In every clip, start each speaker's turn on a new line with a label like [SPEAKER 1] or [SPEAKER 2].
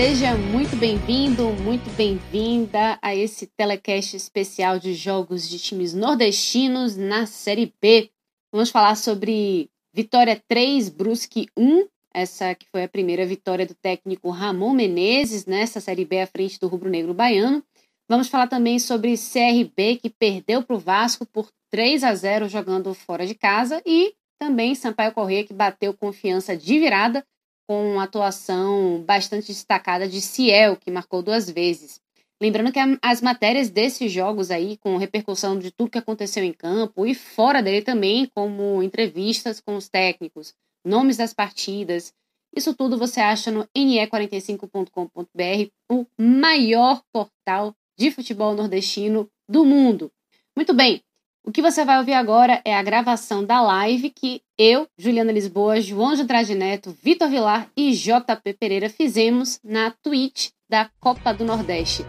[SPEAKER 1] Seja muito bem-vindo, muito bem-vinda a esse telecast especial de jogos de times nordestinos na Série B. Vamos falar sobre Vitória 3, Brusque 1, essa que foi a primeira vitória do técnico Ramon Menezes nessa Série B à frente do Rubro Negro Baiano. Vamos falar também sobre CRB, que perdeu para o Vasco por 3 a 0 jogando fora de casa, e também Sampaio Corrêa, que bateu confiança de virada com uma atuação bastante destacada de Ciel, que marcou duas vezes. Lembrando que as matérias desses jogos aí, com repercussão de tudo que aconteceu em campo e fora dele também, como entrevistas com os técnicos, nomes das partidas, isso tudo você acha no ne45.com.br, o maior portal de futebol nordestino do mundo. Muito bem, o que você vai ouvir agora é a gravação da live que eu, Juliana Lisboa, João de Andrade Neto, Vitor Vilar e JP Pereira fizemos na Twitch da Copa do Nordeste.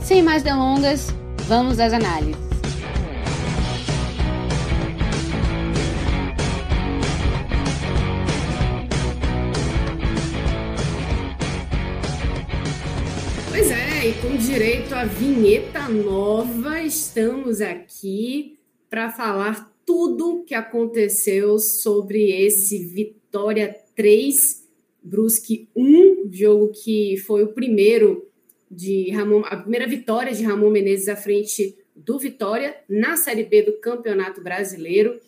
[SPEAKER 1] Sem mais delongas, vamos às análises.
[SPEAKER 2] Pois é, e com direito à vinheta nova, estamos aqui para falar tudo que aconteceu sobre esse Vitória 3, Brusque 1, jogo que foi o primeiro de Ramon, a primeira vitória de Ramon Menezes à frente do Vitória na Série B do Campeonato Brasileiro.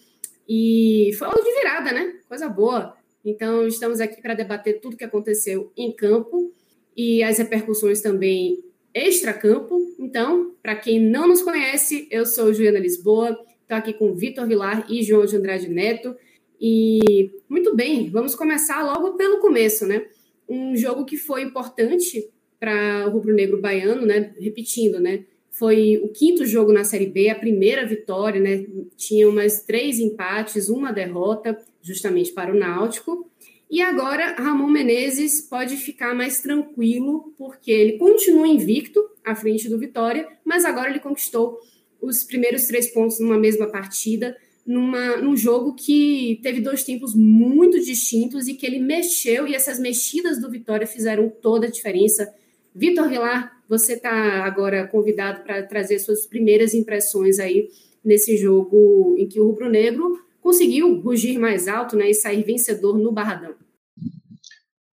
[SPEAKER 2] E foi algo de virada, né? Coisa boa. Então, estamos aqui para debater tudo que aconteceu em campo e as repercussões também extra-campo. Então, para quem não nos conhece, eu sou Juliana Lisboa, Estou aqui com Vitor Vilar e João de Andrade Neto. E muito bem, vamos começar logo pelo começo, né? Um jogo que foi importante para o rubro-negro baiano, né? Repetindo, né? Foi o quinto jogo na Série B, a primeira vitória, né? Tinha umas três empates, uma derrota, justamente para o Náutico. E agora Ramon Menezes pode ficar mais tranquilo, porque ele continua invicto à frente do Vitória, mas agora ele conquistou os primeiros três pontos numa mesma partida, numa, num jogo que teve dois tempos muito distintos e que ele mexeu, e essas mexidas do Vitória fizeram toda a diferença. Vitor Vilar, você está agora convidado para trazer suas primeiras impressões aí nesse jogo em que o Rubro Negro conseguiu rugir mais alto né, e sair vencedor no Barradão.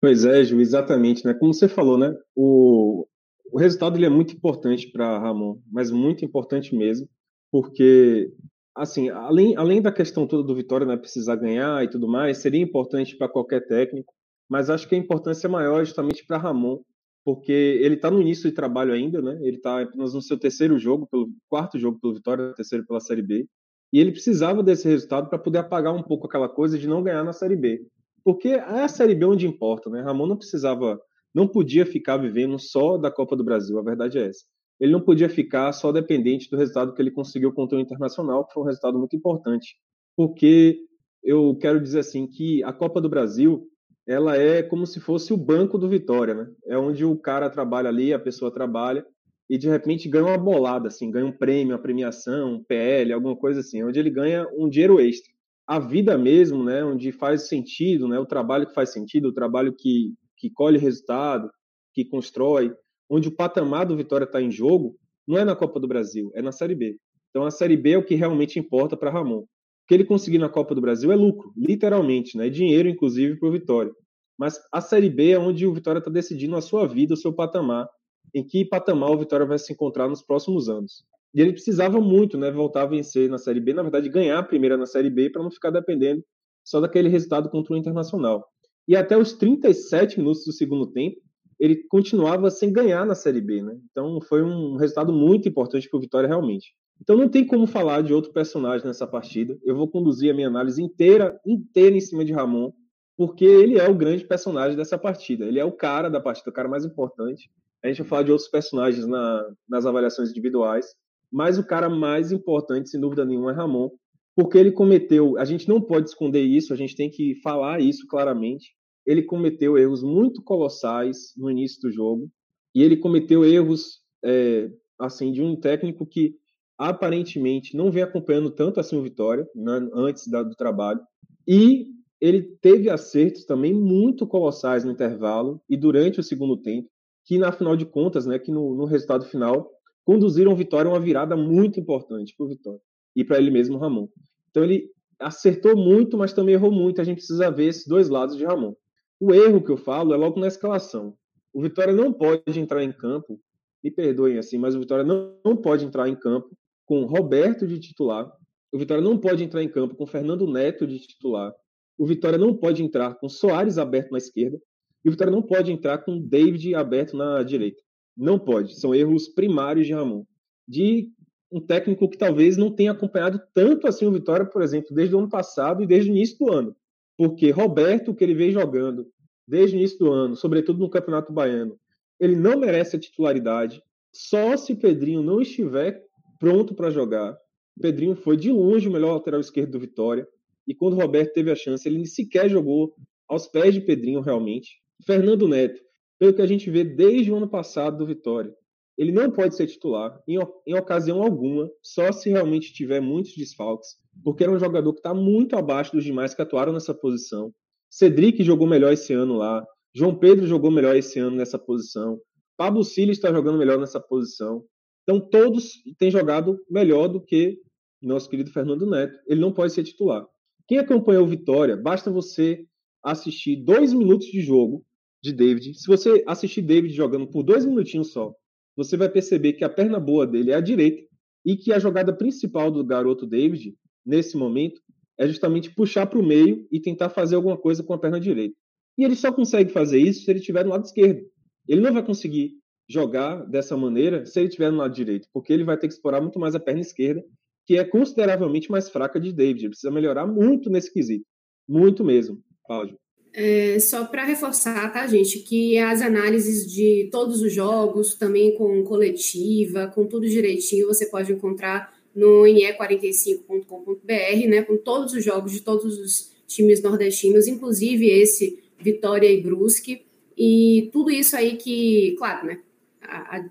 [SPEAKER 3] Pois é, Ju, exatamente. Né? Como você falou, né? o, o resultado ele é muito importante para Ramon, mas muito importante mesmo, porque assim, além, além da questão toda do Vitória né, precisar ganhar e tudo mais, seria importante para qualquer técnico, mas acho que a importância maior é justamente para Ramon, porque ele está no início de trabalho ainda, né? Ele está apenas no seu terceiro jogo, pelo quarto jogo pelo Vitória, terceiro pela Série B, e ele precisava desse resultado para poder apagar um pouco aquela coisa de não ganhar na Série B, porque é a Série B onde importa, né? Ramon não precisava não podia ficar vivendo só da Copa do Brasil, a verdade é essa. Ele não podia ficar só dependente do resultado que ele conseguiu contra o Internacional, que foi um resultado muito importante, porque eu quero dizer assim que a Copa do Brasil ela é como se fosse o banco do Vitória, né? É onde o cara trabalha ali, a pessoa trabalha e de repente ganha uma bolada, assim, ganha um prêmio, uma premiação, um PL, alguma coisa assim, onde ele ganha um dinheiro extra. A vida mesmo, né, onde faz sentido, né, o trabalho que faz sentido, o trabalho que que colhe resultado, que constrói, onde o patamar do Vitória está em jogo, não é na Copa do Brasil, é na Série B. Então a Série B é o que realmente importa para Ramon. O que ele conseguir na Copa do Brasil é lucro, literalmente, né? É dinheiro, inclusive, para o Vitória. Mas a Série B é onde o Vitória está decidindo a sua vida, o seu patamar, em que patamar o Vitória vai se encontrar nos próximos anos. E ele precisava muito, né, voltar a vencer na Série B, na verdade, ganhar a primeira na Série B para não ficar dependendo só daquele resultado contra o Internacional. E até os 37 minutos do segundo tempo, ele continuava sem ganhar na Série B, né? Então foi um resultado muito importante para o Vitória realmente. Então não tem como falar de outro personagem nessa partida. Eu vou conduzir a minha análise inteira, inteira em cima de Ramon, porque ele é o grande personagem dessa partida. Ele é o cara da partida, o cara mais importante. A gente vai falar de outros personagens na, nas avaliações individuais, mas o cara mais importante, sem dúvida nenhuma, é Ramon, porque ele cometeu. A gente não pode esconder isso, a gente tem que falar isso claramente. Ele cometeu erros muito colossais no início do jogo e ele cometeu erros é, assim de um técnico que aparentemente não vem acompanhando tanto assim o Vitória né, antes da, do trabalho e ele teve acertos também muito colossais no intervalo e durante o segundo tempo que na final de contas, né, que no, no resultado final conduziram o Vitória a uma virada muito importante para o Vitória e para ele mesmo, Ramon. Então ele acertou muito, mas também errou muito. A gente precisa ver esses dois lados de Ramon. O erro que eu falo é logo na escalação. O Vitória não pode entrar em campo, me perdoem assim, mas o Vitória não, não pode entrar em campo com Roberto de titular. O Vitória não pode entrar em campo com Fernando Neto de titular. O Vitória não pode entrar com Soares aberto na esquerda. E o Vitória não pode entrar com David aberto na direita. Não pode. São erros primários de Ramon. De um técnico que talvez não tenha acompanhado tanto assim o Vitória, por exemplo, desde o ano passado e desde o início do ano. Porque Roberto, que ele vem jogando desde o início do ano, sobretudo no Campeonato Baiano, ele não merece a titularidade. Só se Pedrinho não estiver pronto para jogar. Pedrinho foi de longe o melhor lateral esquerdo do Vitória. E quando Roberto teve a chance, ele sequer jogou aos pés de Pedrinho realmente. Fernando Neto, pelo que a gente vê desde o ano passado do Vitória. Ele não pode ser titular em, em ocasião alguma, só se realmente tiver muitos desfalques, porque era um jogador que está muito abaixo dos demais que atuaram nessa posição. Cedric jogou melhor esse ano lá, João Pedro jogou melhor esse ano nessa posição, Pablo Silas está jogando melhor nessa posição. Então todos têm jogado melhor do que nosso querido Fernando Neto. Ele não pode ser titular. Quem acompanhou o Vitória, basta você assistir dois minutos de jogo de David. Se você assistir David jogando por dois minutinhos só, você vai perceber que a perna boa dele é a direita e que a jogada principal do garoto David, nesse momento, é justamente puxar para o meio e tentar fazer alguma coisa com a perna direita. E ele só consegue fazer isso se ele estiver no lado esquerdo. Ele não vai conseguir jogar dessa maneira se ele estiver no lado direito, porque ele vai ter que explorar muito mais a perna esquerda, que é consideravelmente mais fraca de David. Ele precisa melhorar muito nesse quesito. Muito mesmo, Cláudio.
[SPEAKER 2] É, só para reforçar, tá, gente, que as análises de todos os jogos, também com coletiva, com tudo direitinho, você pode encontrar no ne45.com.br, né, com todos os jogos de todos os times nordestinos, inclusive esse Vitória e Brusque, e tudo isso aí que, claro, né, a, a,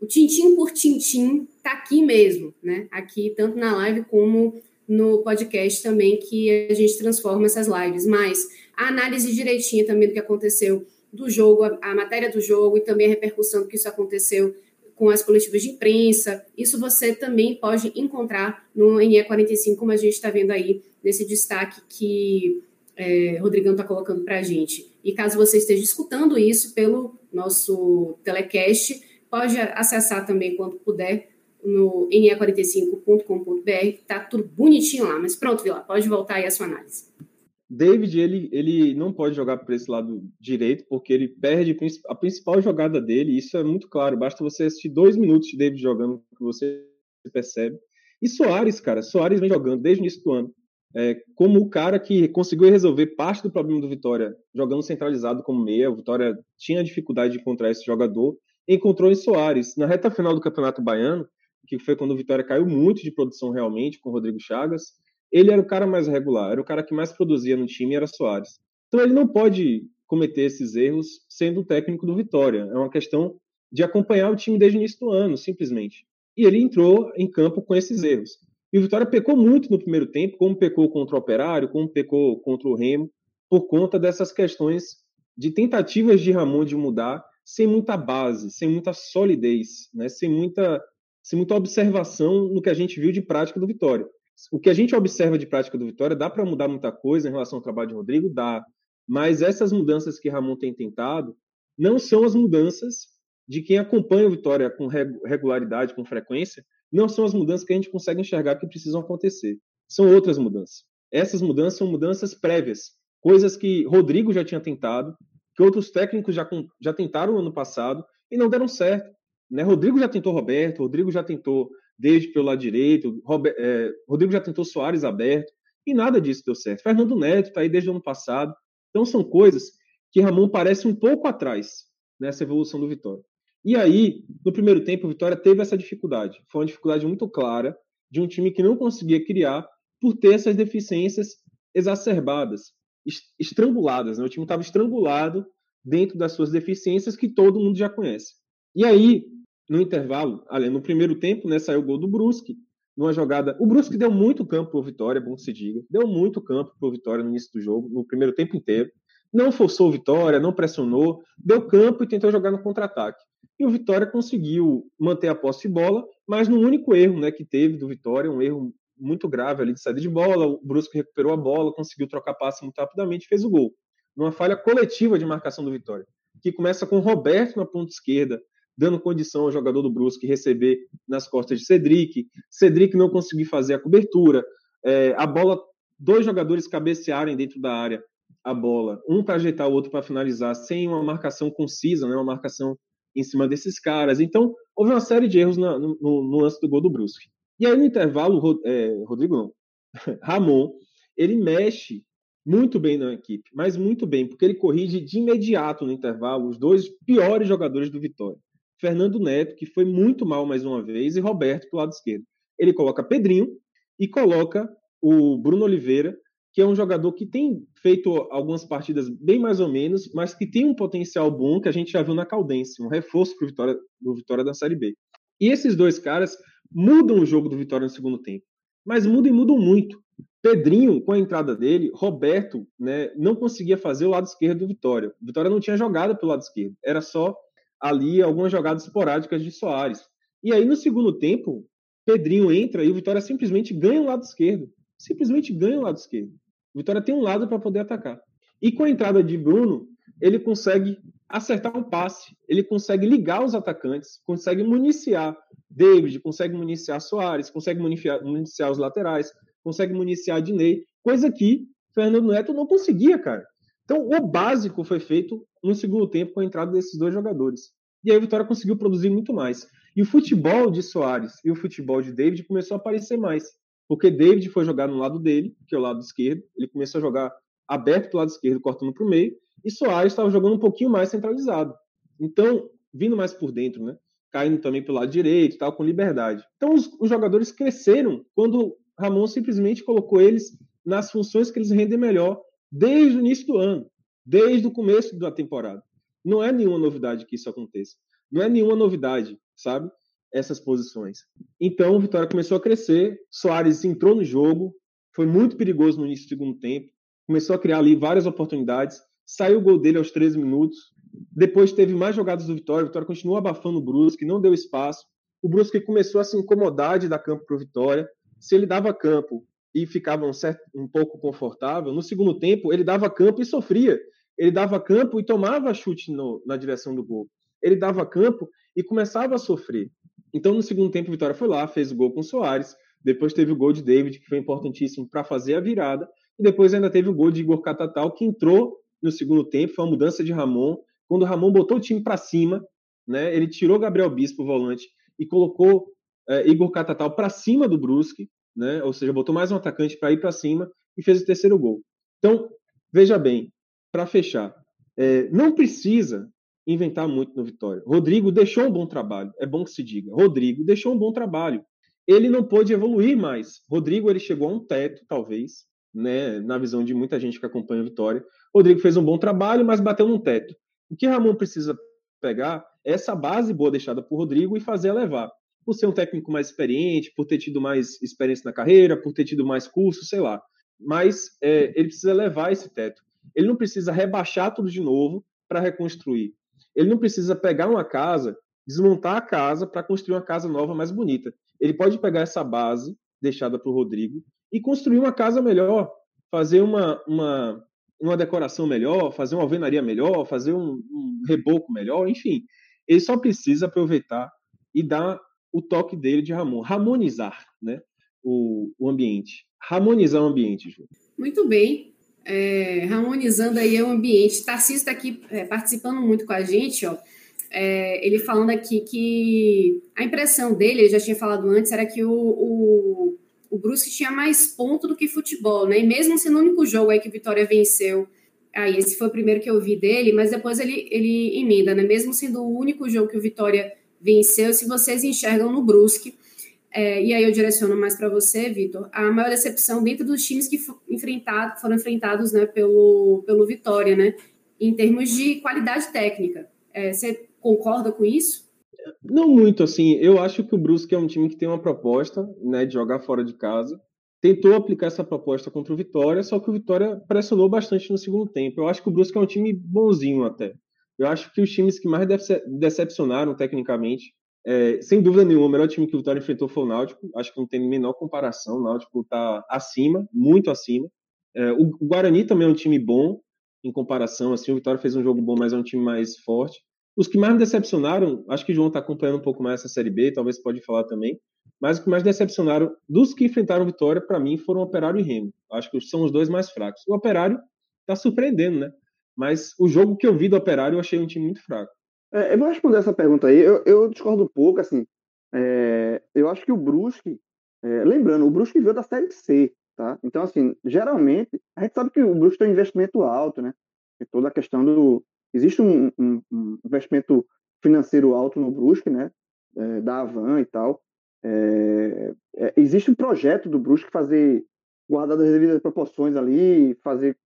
[SPEAKER 2] o tintim por tintim tá aqui mesmo, né, aqui tanto na live como no podcast também, que a gente transforma essas lives, mas a análise direitinha também do que aconteceu do jogo, a, a matéria do jogo e também a repercussão que isso aconteceu com as coletivas de imprensa. Isso você também pode encontrar no NE45, como a gente está vendo aí nesse destaque que é, Rodrigão está colocando para a gente. E caso você esteja escutando isso pelo nosso telecast, pode acessar também quando puder no ne45.com.br, tá tudo bonitinho lá. Mas pronto, Vila, pode voltar aí a sua análise.
[SPEAKER 3] David, ele, ele não pode jogar por esse lado direito, porque ele perde a principal jogada dele, isso é muito claro. Basta você assistir dois minutos de David jogando, que você percebe. E Soares, cara, Soares vem jogando desde o início do ano, é, como o cara que conseguiu resolver parte do problema do Vitória, jogando centralizado como meia. O Vitória tinha dificuldade de encontrar esse jogador, encontrou em Soares. Na reta final do Campeonato Baiano, que foi quando o Vitória caiu muito de produção realmente, com o Rodrigo Chagas, ele era o cara mais regular, era o cara que mais produzia no time, era Soares. Então ele não pode cometer esses erros sendo o técnico do Vitória. É uma questão de acompanhar o time desde o início do ano, simplesmente. E ele entrou em campo com esses erros. E o Vitória pecou muito no primeiro tempo, como pecou contra o Operário, como pecou contra o Remo, por conta dessas questões de tentativas de Ramon de mudar sem muita base, sem muita solidez, né? sem, muita, sem muita observação no que a gente viu de prática do Vitória o que a gente observa de prática do Vitória, dá para mudar muita coisa em relação ao trabalho de Rodrigo? Dá. Mas essas mudanças que Ramon tem tentado não são as mudanças de quem acompanha o Vitória com regularidade, com frequência, não são as mudanças que a gente consegue enxergar que precisam acontecer. São outras mudanças. Essas mudanças são mudanças prévias, coisas que Rodrigo já tinha tentado, que outros técnicos já, já tentaram no ano passado e não deram certo. Né? Rodrigo já tentou Roberto, Rodrigo já tentou desde pelo lado direito, Robert, é, Rodrigo já tentou Soares aberto, e nada disso deu certo. Fernando Neto está aí desde o ano passado. Então são coisas que Ramon parece um pouco atrás nessa evolução do Vitória. E aí, no primeiro tempo, o Vitória teve essa dificuldade. Foi uma dificuldade muito clara de um time que não conseguia criar por ter essas deficiências exacerbadas, estranguladas. Né? O time estava estrangulado dentro das suas deficiências que todo mundo já conhece. E aí, no intervalo, ali, no primeiro tempo, né, saiu o gol do Brusque, numa jogada. O Brusque deu muito campo para o Vitória, bom que se diga. Deu muito campo para o Vitória no início do jogo, no primeiro tempo inteiro. Não forçou o Vitória, não pressionou, deu campo e tentou jogar no contra-ataque. E o Vitória conseguiu manter a posse de bola, mas no único erro né, que teve do Vitória, um erro muito grave ali de saída de bola, o Brusque recuperou a bola, conseguiu trocar passe muito rapidamente fez o gol. Numa falha coletiva de marcação do Vitória, que começa com o Roberto na ponta esquerda, dando condição ao jogador do Brusque receber nas costas de Cedric. Cedric não conseguiu fazer a cobertura. É, a bola, dois jogadores cabecearem dentro da área a bola, um para ajeitar o outro para finalizar, sem uma marcação concisa, né, uma marcação em cima desses caras. Então, houve uma série de erros no, no, no lance do gol do Brusque. E aí, no intervalo, é, Rodrigo não, Ramon, ele mexe muito bem na equipe, mas muito bem, porque ele corrige de imediato no intervalo os dois piores jogadores do Vitória. Fernando Neto, que foi muito mal mais uma vez, e Roberto para lado esquerdo. Ele coloca Pedrinho e coloca o Bruno Oliveira, que é um jogador que tem feito algumas partidas bem mais ou menos, mas que tem um potencial bom que a gente já viu na Caldense, um reforço para o Vitória, Vitória da Série B. E esses dois caras mudam o jogo do Vitória no segundo tempo, mas mudam e mudam muito. Pedrinho, com a entrada dele, Roberto né, não conseguia fazer o lado esquerdo do Vitória. O Vitória não tinha jogada pelo lado esquerdo, era só ali algumas jogadas esporádicas de Soares. E aí, no segundo tempo, Pedrinho entra e o Vitória simplesmente ganha o lado esquerdo. Simplesmente ganha o lado esquerdo. O Vitória tem um lado para poder atacar. E com a entrada de Bruno, ele consegue acertar um passe, ele consegue ligar os atacantes, consegue municiar David, consegue municiar Soares, consegue municiar, municiar os laterais, consegue municiar Dinei, coisa que Fernando Neto não conseguia, cara. Então, o básico foi feito no segundo tempo com a entrada desses dois jogadores. E aí o Vitória conseguiu produzir muito mais. E o futebol de Soares e o futebol de David começou a aparecer mais. Porque David foi jogar no lado dele, que é o lado esquerdo. Ele começou a jogar aberto para o lado esquerdo, cortando para o meio. E Soares estava jogando um pouquinho mais centralizado. Então, vindo mais por dentro, né? Caindo também pelo lado direito, tal, com liberdade. Então, os, os jogadores cresceram quando Ramon simplesmente colocou eles nas funções que eles rendem melhor desde o início do ano, desde o começo da temporada. Não é nenhuma novidade que isso aconteça. Não é nenhuma novidade, sabe? Essas posições. Então, o Vitória começou a crescer, Soares entrou no jogo, foi muito perigoso no início do segundo tempo, começou a criar ali várias oportunidades, saiu o gol dele aos 13 minutos, depois teve mais jogadas do Vitória, o Vitória continuou abafando o Brusque, não deu espaço, o Brusque começou a se incomodar de dar campo para o Vitória, se ele dava campo e ficava um, certo, um pouco confortável, no segundo tempo ele dava campo e sofria. Ele dava campo e tomava chute no, na direção do gol. Ele dava campo e começava a sofrer. Então, no segundo tempo, Vitória foi lá, fez o gol com o Soares. Depois teve o gol de David, que foi importantíssimo para fazer a virada. E depois ainda teve o gol de Igor Catatal, que entrou no segundo tempo. Foi uma mudança de Ramon. Quando o Ramon botou o time para cima, né, ele tirou Gabriel Bispo, o volante, e colocou é, Igor Catatal para cima do Brusque né? Ou seja, botou mais um atacante para ir para cima e fez o terceiro gol. Então, veja bem, para fechar, é, não precisa inventar muito no Vitória. Rodrigo deixou um bom trabalho, é bom que se diga. Rodrigo deixou um bom trabalho. Ele não pôde evoluir mais. Rodrigo ele chegou a um teto, talvez, né, na visão de muita gente que acompanha a Vitória. Rodrigo fez um bom trabalho, mas bateu num teto. O que Ramon precisa pegar é essa base boa deixada por Rodrigo e fazer levar por ser um técnico mais experiente, por ter tido mais experiência na carreira, por ter tido mais cursos, sei lá. Mas é, ele precisa levar esse teto. Ele não precisa rebaixar tudo de novo para reconstruir. Ele não precisa pegar uma casa, desmontar a casa para construir uma casa nova mais bonita. Ele pode pegar essa base deixada para o Rodrigo e construir uma casa melhor, fazer uma, uma, uma decoração melhor, fazer uma alvenaria melhor, fazer um, um reboco melhor, enfim. Ele só precisa aproveitar e dar o toque dele de Ramon, harmonizar né, o, o ambiente. Harmonizar o ambiente, Ju.
[SPEAKER 2] Muito bem. É, harmonizando aí o ambiente. Tarcísio está aqui é, participando muito com a gente, ó. É, ele falando aqui que a impressão dele, ele já tinha falado antes, era que o, o, o Brusque tinha mais ponto do que futebol, né? E mesmo sendo o único jogo aí que o Vitória venceu, aí esse foi o primeiro que eu vi dele, mas depois ele, ele emenda, né? Mesmo sendo o único jogo que o Vitória venceu, se vocês enxergam no Brusque, é, e aí eu direciono mais para você, Vitor, a maior decepção dentro dos times que enfrentado, foram enfrentados né, pelo, pelo Vitória, né? Em termos de qualidade técnica. É, você concorda com isso?
[SPEAKER 3] Não muito, assim. Eu acho que o Brusque é um time que tem uma proposta, né, de jogar fora de casa. Tentou aplicar essa proposta contra o Vitória, só que o Vitória pressionou bastante no segundo tempo. Eu acho que o Brusque é um time bonzinho até. Eu acho que os times que mais decepcionaram tecnicamente, é, sem dúvida nenhuma, o melhor time que o Vitória enfrentou foi o Náutico. Acho que não tem menor comparação. O Náutico está acima, muito acima. É, o, o Guarani também é um time bom em comparação. Assim, o Vitória fez um jogo bom, mas é um time mais forte. Os que mais me decepcionaram, acho que o João está acompanhando um pouco mais essa Série B, talvez pode falar também, mas os que mais decepcionaram dos que enfrentaram Vitória, para mim, foram o Operário e Remo. Acho que são os dois mais fracos. O Operário está surpreendendo, né? Mas o jogo que eu vi do Operário, eu achei um time muito fraco.
[SPEAKER 4] É, eu vou responder essa pergunta aí. Eu, eu discordo um pouco, assim. É, eu acho que o Brusque, é, lembrando, o Brusque veio da Série C, tá? Então, assim, geralmente, a gente sabe que o Brusque tem um investimento alto, né? E toda a questão do, Existe um, um, um investimento financeiro alto no Brusque, né? É, da Avan e tal. É, é, existe um projeto do Brusque fazer, guardar as devidas proporções ali, fazer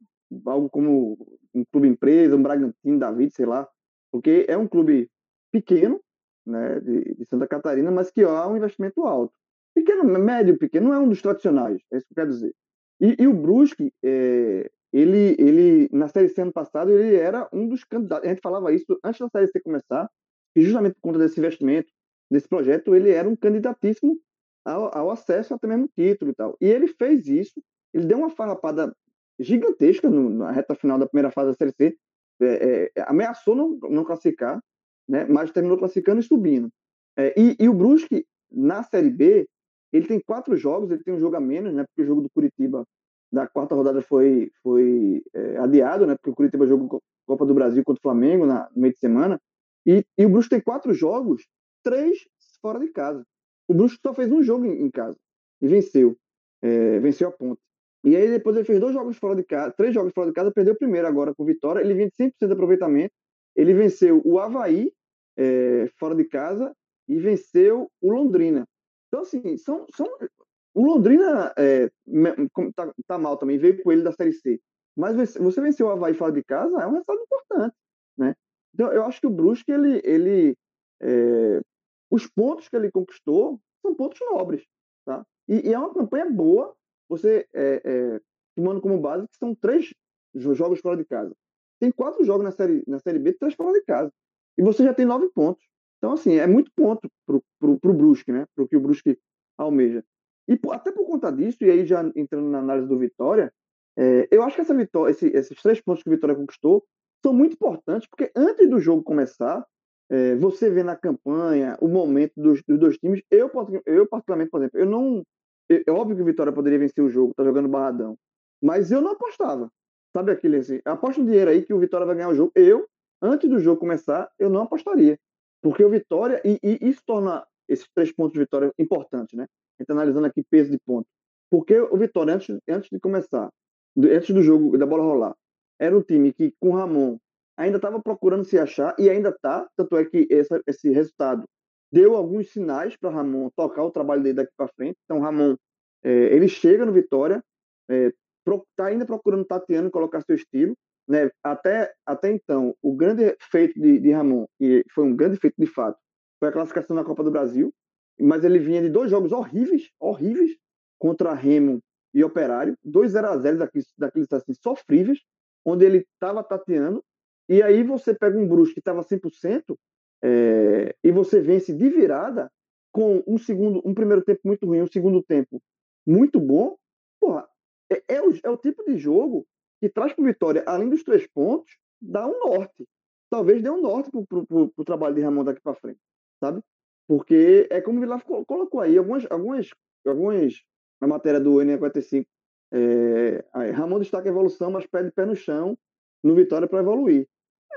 [SPEAKER 4] algo como um clube empresa, um Bragantino, David, sei lá, porque é um clube pequeno, né, de, de Santa Catarina, mas que há um investimento alto. Pequeno, médio, pequeno, não é um dos tradicionais, é isso que eu quero dizer. E, e o Brusque, é, ele, ele na Série C ano passado, ele era um dos candidatos. A gente falava isso antes da Série C começar, e justamente por conta desse investimento, desse projeto, ele era um candidatíssimo ao, ao acesso até mesmo título e tal. E ele fez isso, ele deu uma farrapada gigantesca no, na reta final da primeira fase da Série C, é, é, ameaçou não, não classificar, né, mas terminou classificando e subindo. É, e, e, o Brusque, na Série B, ele tem quatro jogos, ele tem um jogo a menos, né, porque o jogo do Curitiba da quarta rodada foi, foi é, adiado, né? Porque o Curitiba jogou Copa do Brasil contra o Flamengo na, no meio de semana. E, e o Brusque tem quatro jogos, três fora de casa. O Brusque só fez um jogo em, em casa e venceu. É, venceu a ponte. E aí depois ele fez dois jogos fora de casa, três jogos fora de casa, perdeu o primeiro agora com vitória. Ele vinha de 100% de aproveitamento. Ele venceu o Havaí é, fora de casa e venceu o Londrina. Então, assim, são, são o Londrina é, tá, tá, mal também, veio com ele da Série C. Mas você venceu o Havaí fora de casa, é um resultado importante, né? Então, eu acho que o Brusque, ele... ele é, os pontos que ele conquistou são pontos nobres, tá? E, e é uma campanha boa, você é, é, tomando como base que são três jogos fora de casa. Tem quatro jogos na Série, na série B, três fora de casa. E você já tem nove pontos. Então, assim, é muito ponto pro, pro, pro Brusque, né? Pro que o Brusque almeja. E até por conta disso, e aí já entrando na análise do Vitória, é, eu acho que essa vitória, esse, esses três pontos que o Vitória conquistou são muito importantes, porque antes do jogo começar, é, você vê na campanha o momento dos, dos, dois times. Eu, eu, particularmente, por exemplo, eu não. É, é óbvio que o Vitória poderia vencer o jogo, tá jogando barradão. Mas eu não apostava. Sabe aquele assim? Aposta um dinheiro aí que o Vitória vai ganhar o jogo. Eu, antes do jogo começar, eu não apostaria. Porque o Vitória, e, e isso torna esses três pontos de vitória importantes, né? A gente tá analisando aqui peso de ponto. Porque o Vitória, antes, antes de começar, antes do jogo, da bola rolar, era um time que, com o Ramon, ainda estava procurando se achar e ainda está. Tanto é que essa, esse resultado deu alguns sinais para Ramon tocar o trabalho dele daqui para frente. Então, Ramon, é, ele chega no Vitória, está é, ainda procurando Tatiano colocar seu estilo. Né? Até, até então, o grande feito de, de Ramon, e foi um grande feito de fato, foi a classificação na Copa do Brasil mas ele vinha de dois jogos horríveis, horríveis, contra Remo e Operário, dois 0 a 0 daqueles, daqueles assim, sofríveis, onde ele estava tateando, e aí você pega um Brusque que estava 100%, é, e você vence de virada com um segundo, um primeiro tempo muito ruim, um segundo tempo muito bom, porra, é, é, o, é o tipo de jogo que traz para Vitória, além dos três pontos, dá um norte. Talvez dê um norte para o trabalho de Ramon daqui para frente, sabe? Porque é como o Vilar colocou aí, algumas, algumas, algumas na matéria do N45, é, Ramon destaca a evolução, mas pede pé no chão no Vitória para evoluir.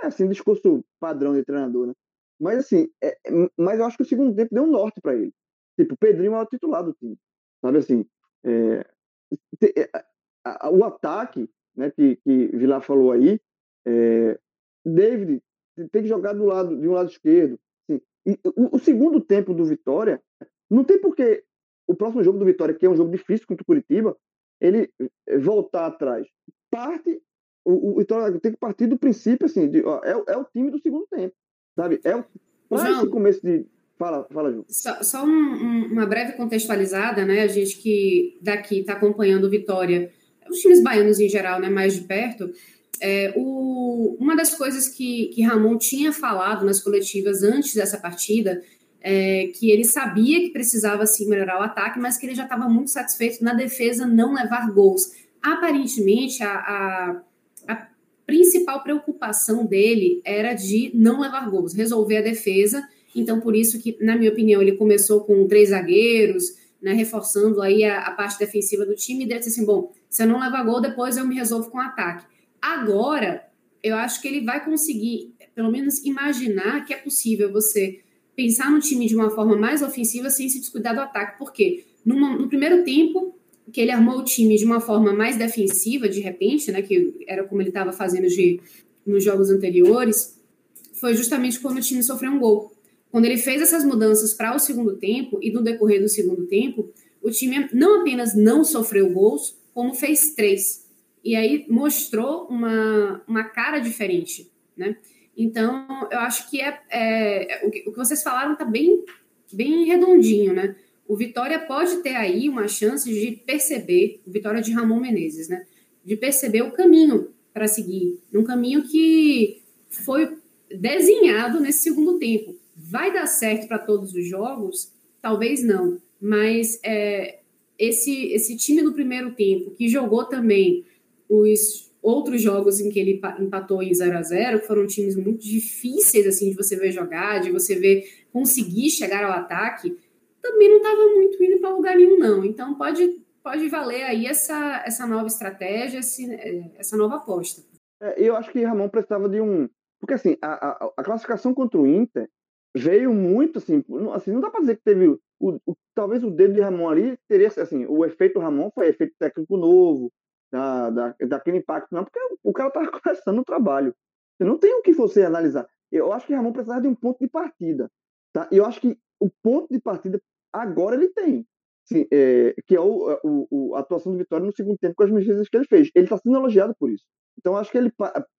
[SPEAKER 4] É assim, discurso padrão de treinador, né? Mas assim, é, mas eu acho que o segundo tempo deu um norte para ele. Tipo, o Pedrinho é o titular do time. Sabe assim, é, é o ataque, né, que, que Vilar falou aí, é, David tem que jogar do lado, de um lado esquerdo. Assim, e o, o, segundo tempo do Vitória, não tem porque o próximo jogo do Vitória, que é um jogo difícil contra o Curitiba, ele voltar atrás. Parte, o, o Vitória tem que partir do princípio, assim, de, ó, é, é o time do segundo tempo, sabe? É o, esse começo de, Fala, fala, Ju.
[SPEAKER 2] Só, só um, um, uma breve contextualizada, né? A gente que daqui está acompanhando o Vitória, os times baianos em geral, né, mais de perto, é, o, uma das coisas que, que Ramon tinha falado nas coletivas antes dessa partida é que ele sabia que precisava sim melhorar o ataque, mas que ele já estava muito satisfeito na defesa não levar gols. Aparentemente, a, a principal preocupação dele era de não levar gols, resolver a defesa então, por isso que, na minha opinião, ele começou com três zagueiros, né, reforçando aí a, a, parte defensiva do time, e disse assim, bom, se eu não levar gol, depois eu me resolvo com ataque. Agora, eu acho que ele vai conseguir, pelo menos, imaginar que é possível você pensar no time de uma forma mais ofensiva sem se descuidar do ataque. Por quê? No, no primeiro tempo, que ele armou o time de uma forma mais defensiva, de repente, né, que era como ele estava fazendo de, nos jogos anteriores, foi justamente quando o time sofreu um gol. Quando ele fez essas mudanças para o segundo tempo e no decorrer do segundo tempo, o time não apenas não sofreu gols, como fez três. E aí mostrou uma, uma cara diferente, né? Então, eu acho que é, é o, que, o que vocês falaram está bem, bem redondinho, né? O Vitória pode ter aí uma chance de perceber, o Vitória de Ramon Menezes, né? De perceber o caminho para seguir, um caminho que foi desenhado nesse segundo tempo. Vai dar certo para todos os jogos? Talvez não, mas é, esse, esse time do primeiro tempo, que jogou também os outros jogos em que ele empatou em 0 a 0 que foram times muito difíceis assim de você ver jogar, de você ver conseguir chegar ao ataque, também não estava muito indo para lugar nenhum, não. Então pode, pode valer aí essa, essa nova estratégia, essa nova aposta.
[SPEAKER 4] É, eu acho que Ramon precisava de um. Porque assim, a, a, a classificação contra o Inter veio muito, assim, assim não dá para dizer que teve, o, o, talvez o dedo de Ramon ali teria, assim, o efeito Ramon foi efeito técnico novo, da, da, daquele impacto, não, porque o cara estava começando o trabalho. Você não tem o que você analisar. Eu acho que Ramon precisava de um ponto de partida, tá? Eu acho que o ponto de partida agora ele tem, sim, é, que é o, o, a atuação do Vitória no segundo tempo com as medidas que ele fez. Ele está sendo elogiado por isso. Então acho que ele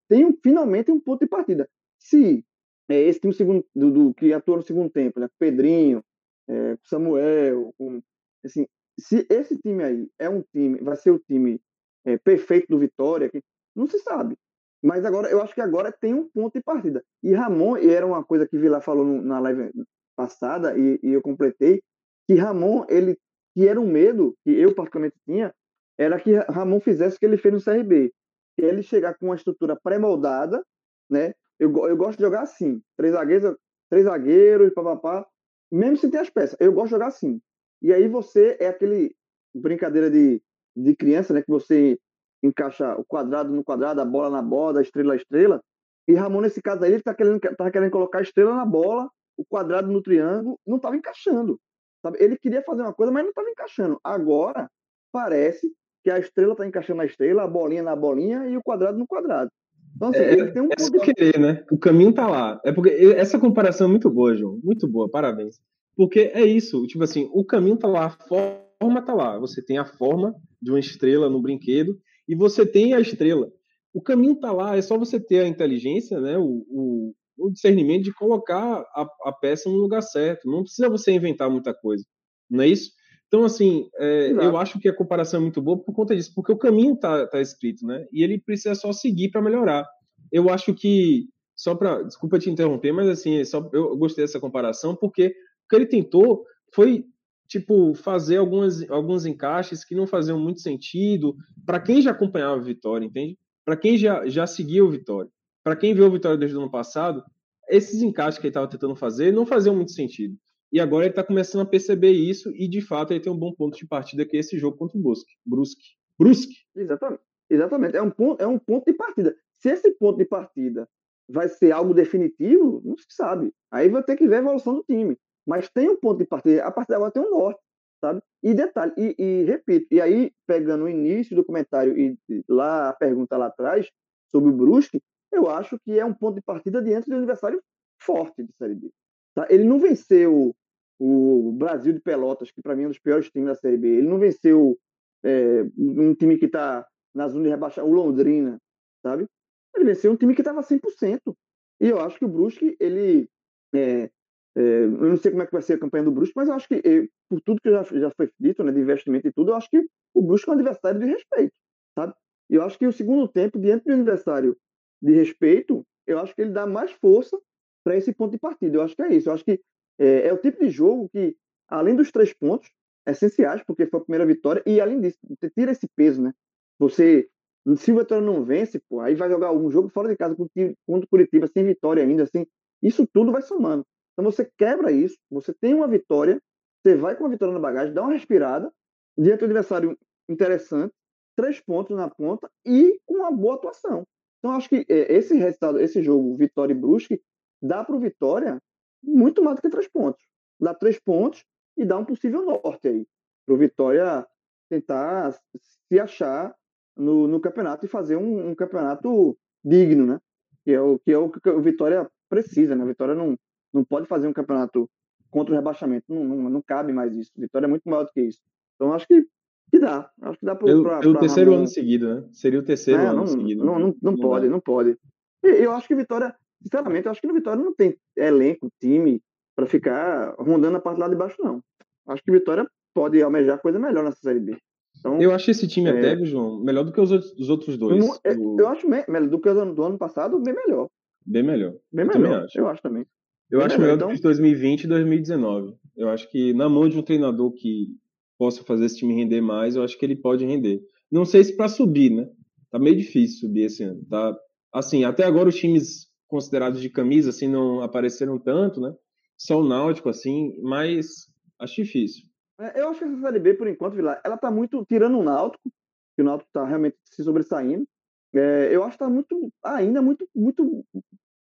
[SPEAKER 4] tem finalmente um ponto de partida. Se é, esse time segundo, do, do, que atuou no segundo tempo, né? Pedrinho, é, Samuel, um, assim, se esse time aí é um time, vai ser o time é, perfeito do Vitória, que não se sabe. Mas agora, eu acho que agora tem um ponto de partida. E Ramon, e era uma coisa que Vila falou no, na live passada, e, e, eu completei, que Ramon, ele, que era um medo, que eu particularmente tinha, era que Ramon fizesse o que ele fez no CRB. Que ele chegar com uma estrutura pré-moldada, né? Eu, eu gosto de jogar assim. Três zagueiros, três zagueiros, papapá. Mesmo sem ter as peças. Eu gosto de jogar assim. E aí você é aquele brincadeira de, de criança, né? Que você encaixa o quadrado no quadrado, a bola na bola, a estrela na estrela. E Ramon, nesse caso aí, ele tá querendo, tá querendo colocar a estrela na bola, o quadrado no triângulo, não estava encaixando. Sabe? Ele queria fazer uma coisa, mas não estava encaixando. Agora, parece que a estrela está encaixando na estrela, a bolinha na bolinha e o quadrado no quadrado.
[SPEAKER 3] Nossa, é, ele tem um é só querer, né? O caminho tá lá. É porque essa comparação é muito boa, João. Muito boa, parabéns. Porque é isso, tipo assim, o caminho tá lá, a forma tá lá. Você tem a forma de uma estrela no brinquedo e você tem a estrela. O caminho tá lá, é só você ter a inteligência, né? O, o, o discernimento de colocar a, a, peça no lugar certo. Não precisa você inventar muita coisa, não é isso? Então, assim, é, eu acho que a comparação é muito boa por conta disso, porque o caminho está tá escrito, né? E ele precisa só seguir para melhorar. Eu acho que, só para. Desculpa te interromper, mas assim, só, eu gostei dessa comparação, porque o que ele tentou foi, tipo, fazer algumas, alguns encaixes que não faziam muito sentido para quem já acompanhava a Vitória, entende? Para quem já, já seguia o Vitória. Para quem viu o Vitória desde o ano passado, esses encaixes que ele estava tentando fazer não faziam muito sentido. e agora ele está começando a perceber isso e de fato ele tem um bom ponto de partida que é esse jogo contra o Brusque. Brusque. Brusque.
[SPEAKER 4] Exatamente. Exatamente. É um ponto, é um ponto de partida. Se esse ponto de partida vai ser algo definitivo, não se sabe. Aí vai ter que ver a evolução do time. Mas tem um ponto de partida. A partir de agora tem um norte, sabe? E detalhe, e, e repito, e aí pegando o início do comentário e lá a pergunta lá atrás sobre o Brusque, eu acho que é um ponto de partida diante do adversário forte de Série B. Tá? Ele não venceu o Brasil de Pelotas, que para mim é um dos piores times da Série B. Ele não venceu é, um time que está na zona de rebaixar, o Londrina, sabe? Ele venceu um time que estava 100%. E eu acho que o Brusque, ele. É, é, eu não sei como é que vai ser a campanha do Brusque, mas eu acho que, eu, por tudo que já, já foi dito, né, de investimento e tudo, eu acho que o Brusque é um adversário de respeito, sabe? E eu acho que o segundo tempo, diante do adversário de respeito, eu acho que ele dá mais força para esse ponto de partida. Eu acho que é isso. Eu acho que é, é, o tipo de jogo que, além dos três pontos essenciais, porque foi a primeira vitória, e além disso, tira esse peso, né? Você, se o Vitória não vence, pô, aí vai jogar um jogo fora de casa contra o Curitiba sem vitória ainda, assim, isso tudo vai somando. Então você quebra isso, você tem uma vitória, você vai com uma vitória na bagagem, dá uma respirada, diante do adversário interessante, três pontos na ponta e com uma boa atuação. Então acho que é, esse resultado, esse jogo, Vitória e Brusque, dá para o Vitória muito mais do que três pontos. Dá três pontos e dá um possível norte aí. Para o Vitória tentar se achar no, no campeonato e fazer um, um, campeonato digno, né? Que é o que, é o, que o Vitória precisa, né? A Vitória não, não pode fazer um campeonato contra o rebaixamento, não, não, não cabe mais isso. A Vitória é muito maior do que isso. Então acho que, que dá. Acho que dá para.
[SPEAKER 3] Pelo, pelo terceiro Ramon... ano seguido, né? Seria o terceiro é, ano
[SPEAKER 4] não,
[SPEAKER 3] seguido.
[SPEAKER 4] Não, não, não, pode, não pode. Eu acho que Vitória, sinceramente, eu acho que no Vitória não tem elenco, time para ficar rondando a parte lá de baixo, não. Acho que Vitória pode almejar coisa melhor nessa Série B.
[SPEAKER 3] Então, eu acho esse time é... até, João, melhor do que os outros, os outros dois.
[SPEAKER 4] Eu, do... eu acho melhor do que o do ano passado, bem melhor.
[SPEAKER 3] Bem melhor.
[SPEAKER 4] Bem eu melhor. Acho. Eu acho também.
[SPEAKER 3] Eu bem acho melhor, melhor então... do que 2020 e 2019. Eu acho que na mão de um treinador que possa fazer esse time render mais, eu acho que ele pode render. Não sei se para subir, né? Tá meio difícil subir esse ano. Tá, assim, até agora os times considerados de camisa assim não apareceram tanto, né? Só o Náutico assim, mas acho difícil.
[SPEAKER 4] É, eu acho que essa Série B, por enquanto, Vila, ela tá muito tirando o Náutico, que o Náutico tá realmente se sobressaindo. É, eu acho que tá muito, ainda muito, muito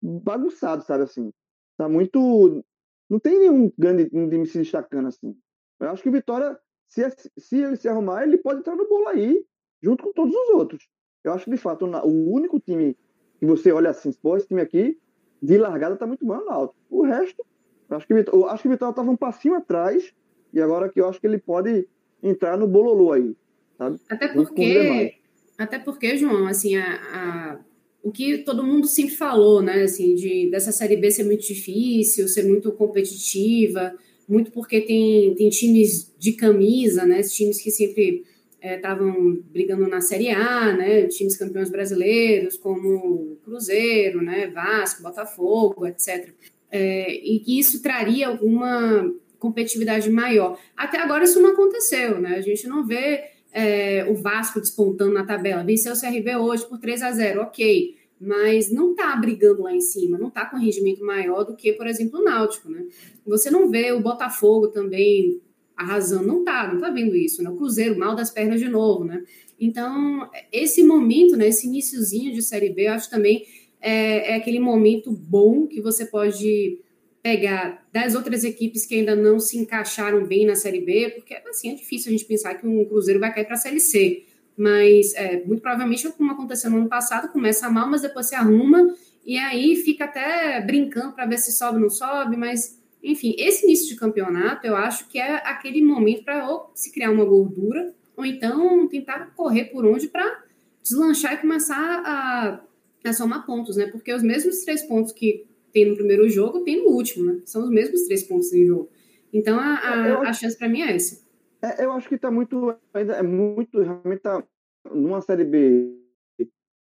[SPEAKER 4] bagunçado, sabe assim. Tá muito. Não tem nenhum grande time se destacando assim. Eu acho que o Vitória, se, se ele se arrumar, ele pode entrar no bolo aí, junto com todos os outros. Eu acho que, de fato, o único time que você olha assim, pô, esse time aqui, de largada, tá muito bom no Náutico. O resto, acho que, eu acho que o Vitória tava um passinho atrás e agora que eu acho que ele pode entrar no bololô aí, sabe?
[SPEAKER 2] Até porque, até porque, João, assim, a, a, o que todo mundo sempre falou, né, assim, de dessa série B ser muito difícil, ser muito competitiva, muito porque tem, tem times de camisa, né, times que sempre estavam é, brigando na Série A, né, times campeões brasileiros como Cruzeiro, né, Vasco, Botafogo, etc. É, e que isso traria alguma competitividade maior. Até agora isso não aconteceu, né? A gente não vê é, o Vasco despontando na tabela. Venceu o CRB hoje por 3 a 0 ok. Mas não está brigando lá em cima, não está com rendimento maior do que, por exemplo, o Náutico, né? Você não vê o Botafogo também arrasando, não tá, não tá vendo isso, né? O Cruzeiro mal das pernas de novo, né? Então, esse momento, né, esse iníciozinho de Série B, eu acho também é, é aquele momento bom que você pode pegar das outras equipes que ainda não se encaixaram bem na Série B, porque assim é difícil a gente pensar que um Cruzeiro vai cair para a Série C. Mas é, muito provavelmente, como aconteceu no ano passado, começa mal, mas depois se arruma e aí fica até brincando para ver se sobe ou não sobe. Mas, enfim, esse início de campeonato eu acho que é aquele momento para ou se criar uma gordura, ou então tentar correr por onde para deslanchar e começar a, a somar pontos, né? Porque os mesmos três pontos que tem no primeiro jogo, tem no último, né? São os mesmos três pontos em jogo. Então a, a, a chance para mim é essa.
[SPEAKER 4] É, eu acho que está muito, ainda é muito, realmente tá numa série B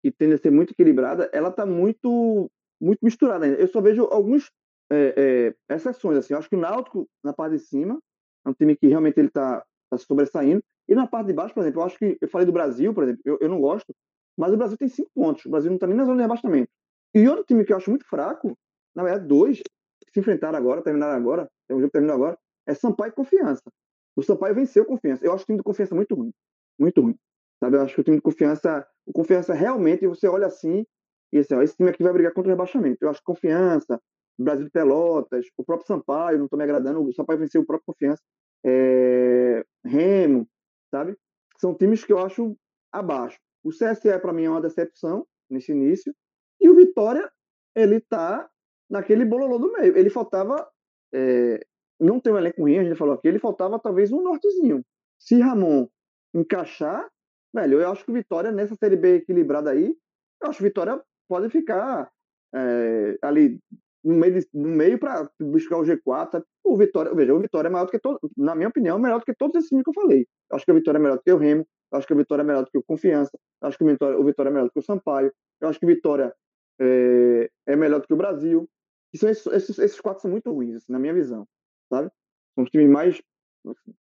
[SPEAKER 4] que tende a ser muito equilibrada, ela está muito, muito misturada. Eu só vejo algumas é, é, exceções, assim. Eu acho que o Náutico na parte de cima é um time que realmente ele está tá sobressaindo. E na parte de baixo, por exemplo, eu acho que eu falei do Brasil, por exemplo, eu, eu não gosto, mas o Brasil tem cinco pontos. O Brasil não está nem na zona de rebaixamento. E outro time que eu acho muito fraco na verdade, dois que se enfrentaram agora, terminaram agora, é um jogo terminou agora, é Sampaio e Confiança. O Sampaio venceu Confiança. Eu acho o time de Confiança muito ruim. Muito ruim. Sabe? Eu acho que o time de Confiança, o Confiança realmente, você olha assim, e assim, ó, esse time aqui vai brigar contra o rebaixamento. Eu acho que Confiança, Brasil de Pelotas, o próprio Sampaio, não estou me agradando, o Sampaio venceu o próprio Confiança, é... Remo, sabe? São times que eu acho abaixo. O CSE, para mim, é uma decepção nesse início, e o Vitória, ele tá naquele bololô do meio. Ele faltava. É, não tem um elenco ruim, a gente falou aqui, ele faltava talvez um nortezinho. Se Ramon encaixar, velho, eu acho que Vitória, nessa Série B equilibrada aí, eu acho que Vitória pode ficar é, ali no meio, no meio para buscar o G4. O Vitória, veja, o Vitória é maior do que todo, na minha opinião, é melhor do que todos esses times que eu falei. Eu acho que o Vitória é melhor do que o Remo, eu acho que o Vitória é melhor do que o Confiança, eu acho que o Vitória, o Vitória é melhor do que o Sampaio, eu acho que o Vitória é, é melhor do que o Brasil. E são esses, esses, esses quatro são muito ruins, assim, na minha visão, sabe? São os times mais.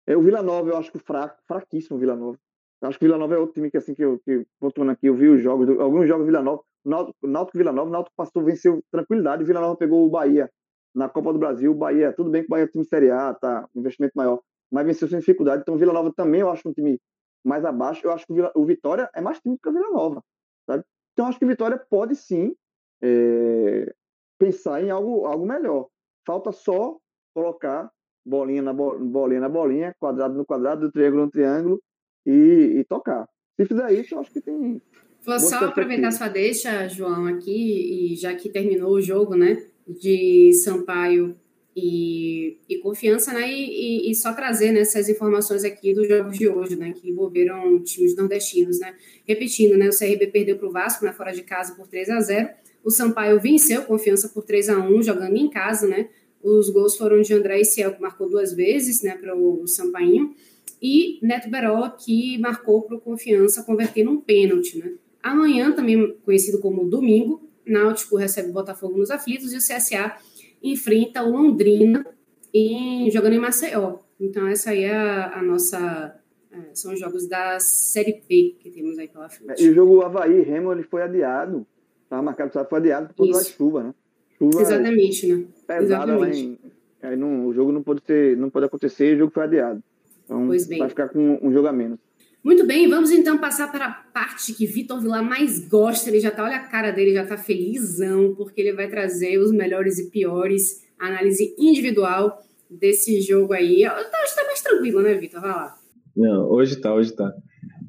[SPEAKER 4] É, o Vila Nova, eu acho que fraco, fraquíssimo o Vila Nova. Eu acho que o Vila Nova é outro time que, assim, que, eu, que voltando aqui, eu vi os jogos, alguns jogos do Vila Nova. Náutico, Vila Nova, Náutico passou, venceu tranquilidade. O Vila Nova pegou o Bahia na Copa do Brasil. O Bahia, tudo bem que o Bahia é time Série A, tá? Investimento maior, mas venceu sem dificuldade. Então, o Vila Nova também eu acho um time mais abaixo. Eu acho que o, Vila, o Vitória é mais time do que o Vila Nova, sabe? Então, acho que o Vitória pode sim é, pensar em algo, algo melhor. Falta só colocar bolinha na bolinha na bolinha, quadrado no quadrado, triângulo no triângulo e, e tocar. Se fizer isso, eu acho que tem.
[SPEAKER 2] Vou só aproveitar sua deixa, João, aqui, e já que terminou o jogo, né, de Sampaio e, e Confiança, né, e, e, e, só trazer né, essas informações aqui dos jogos de hoje, né, que envolveram times nordestinos, né. Repetindo, né, o CRB perdeu para o Vasco, né, fora de casa, por 3 a 0 o Sampaio venceu Confiança por 3 a 1 jogando em casa, né? Os gols foram de André Ciel, que marcou duas vezes, né, para o Sampainho, e Neto Berola, que marcou para o Confiança, convertendo um pênalti, né? Amanhã, também conhecido como domingo, Náutico recebe o Botafogo nos aflitos e o CSA enfrenta o Londrina em, jogando em Maceió. Então, essa aí é a, a nossa. É, são os jogos da Série B que temos aí pela frente.
[SPEAKER 4] E o jogo Havaí Remo ele foi adiado Estava marcado, foi adiado por causa da chuva, né? Chuva
[SPEAKER 2] Exatamente, né?
[SPEAKER 4] Pesada Exatamente. Em, aí não, o jogo não pode, ter, não pode acontecer e o jogo foi adiado. Então pois bem. vai ficar com um jogo a menos.
[SPEAKER 2] Muito bem, vamos então passar para a parte que Vitor Vilar mais gosta. Ele já tá, olha a cara dele, já tá felizão, porque ele vai trazer os melhores e piores, análise individual desse jogo aí. Hoje tá mais tranquilo, né, Vitor? Vai lá.
[SPEAKER 3] Não, hoje tá, hoje tá.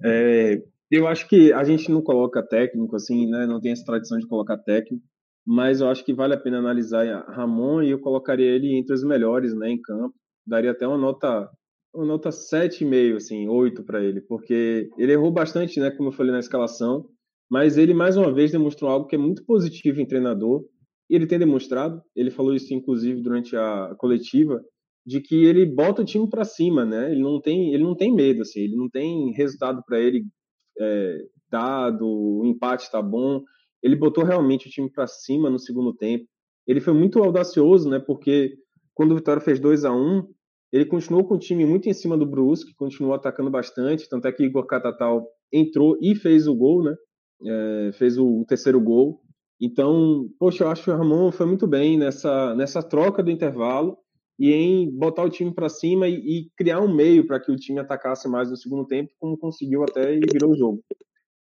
[SPEAKER 3] É, eu acho que a gente não coloca técnico, assim, né? Não tem essa tradição de colocar técnico, mas eu acho que vale a pena analisar Ramon e eu colocaria ele entre os melhores, né, em campo. Daria até uma nota uma nota 7,5, assim, 8 para ele, porque ele errou bastante, né, como eu falei na escalação, mas ele mais uma vez demonstrou algo que é muito positivo em treinador. E ele tem demonstrado, ele falou isso inclusive durante a coletiva, de que ele bota o time para cima, né? Ele não tem, ele não tem medo assim, ele não tem resultado para ele é, dado, o empate está bom. Ele botou realmente o time para cima no segundo tempo. Ele foi muito audacioso, né? Porque quando o Vitória fez 2 a 1 ele continuou com o time muito em cima do Brusque, continuou atacando bastante, tanto é que Igor Catatal entrou e fez o gol, né? É, fez o terceiro gol. Então, poxa, eu acho que o Ramon foi muito bem nessa, nessa troca do intervalo e em botar o time para cima e, e, criar um meio para que o time atacasse mais no segundo tempo, como conseguiu até e virou o jogo.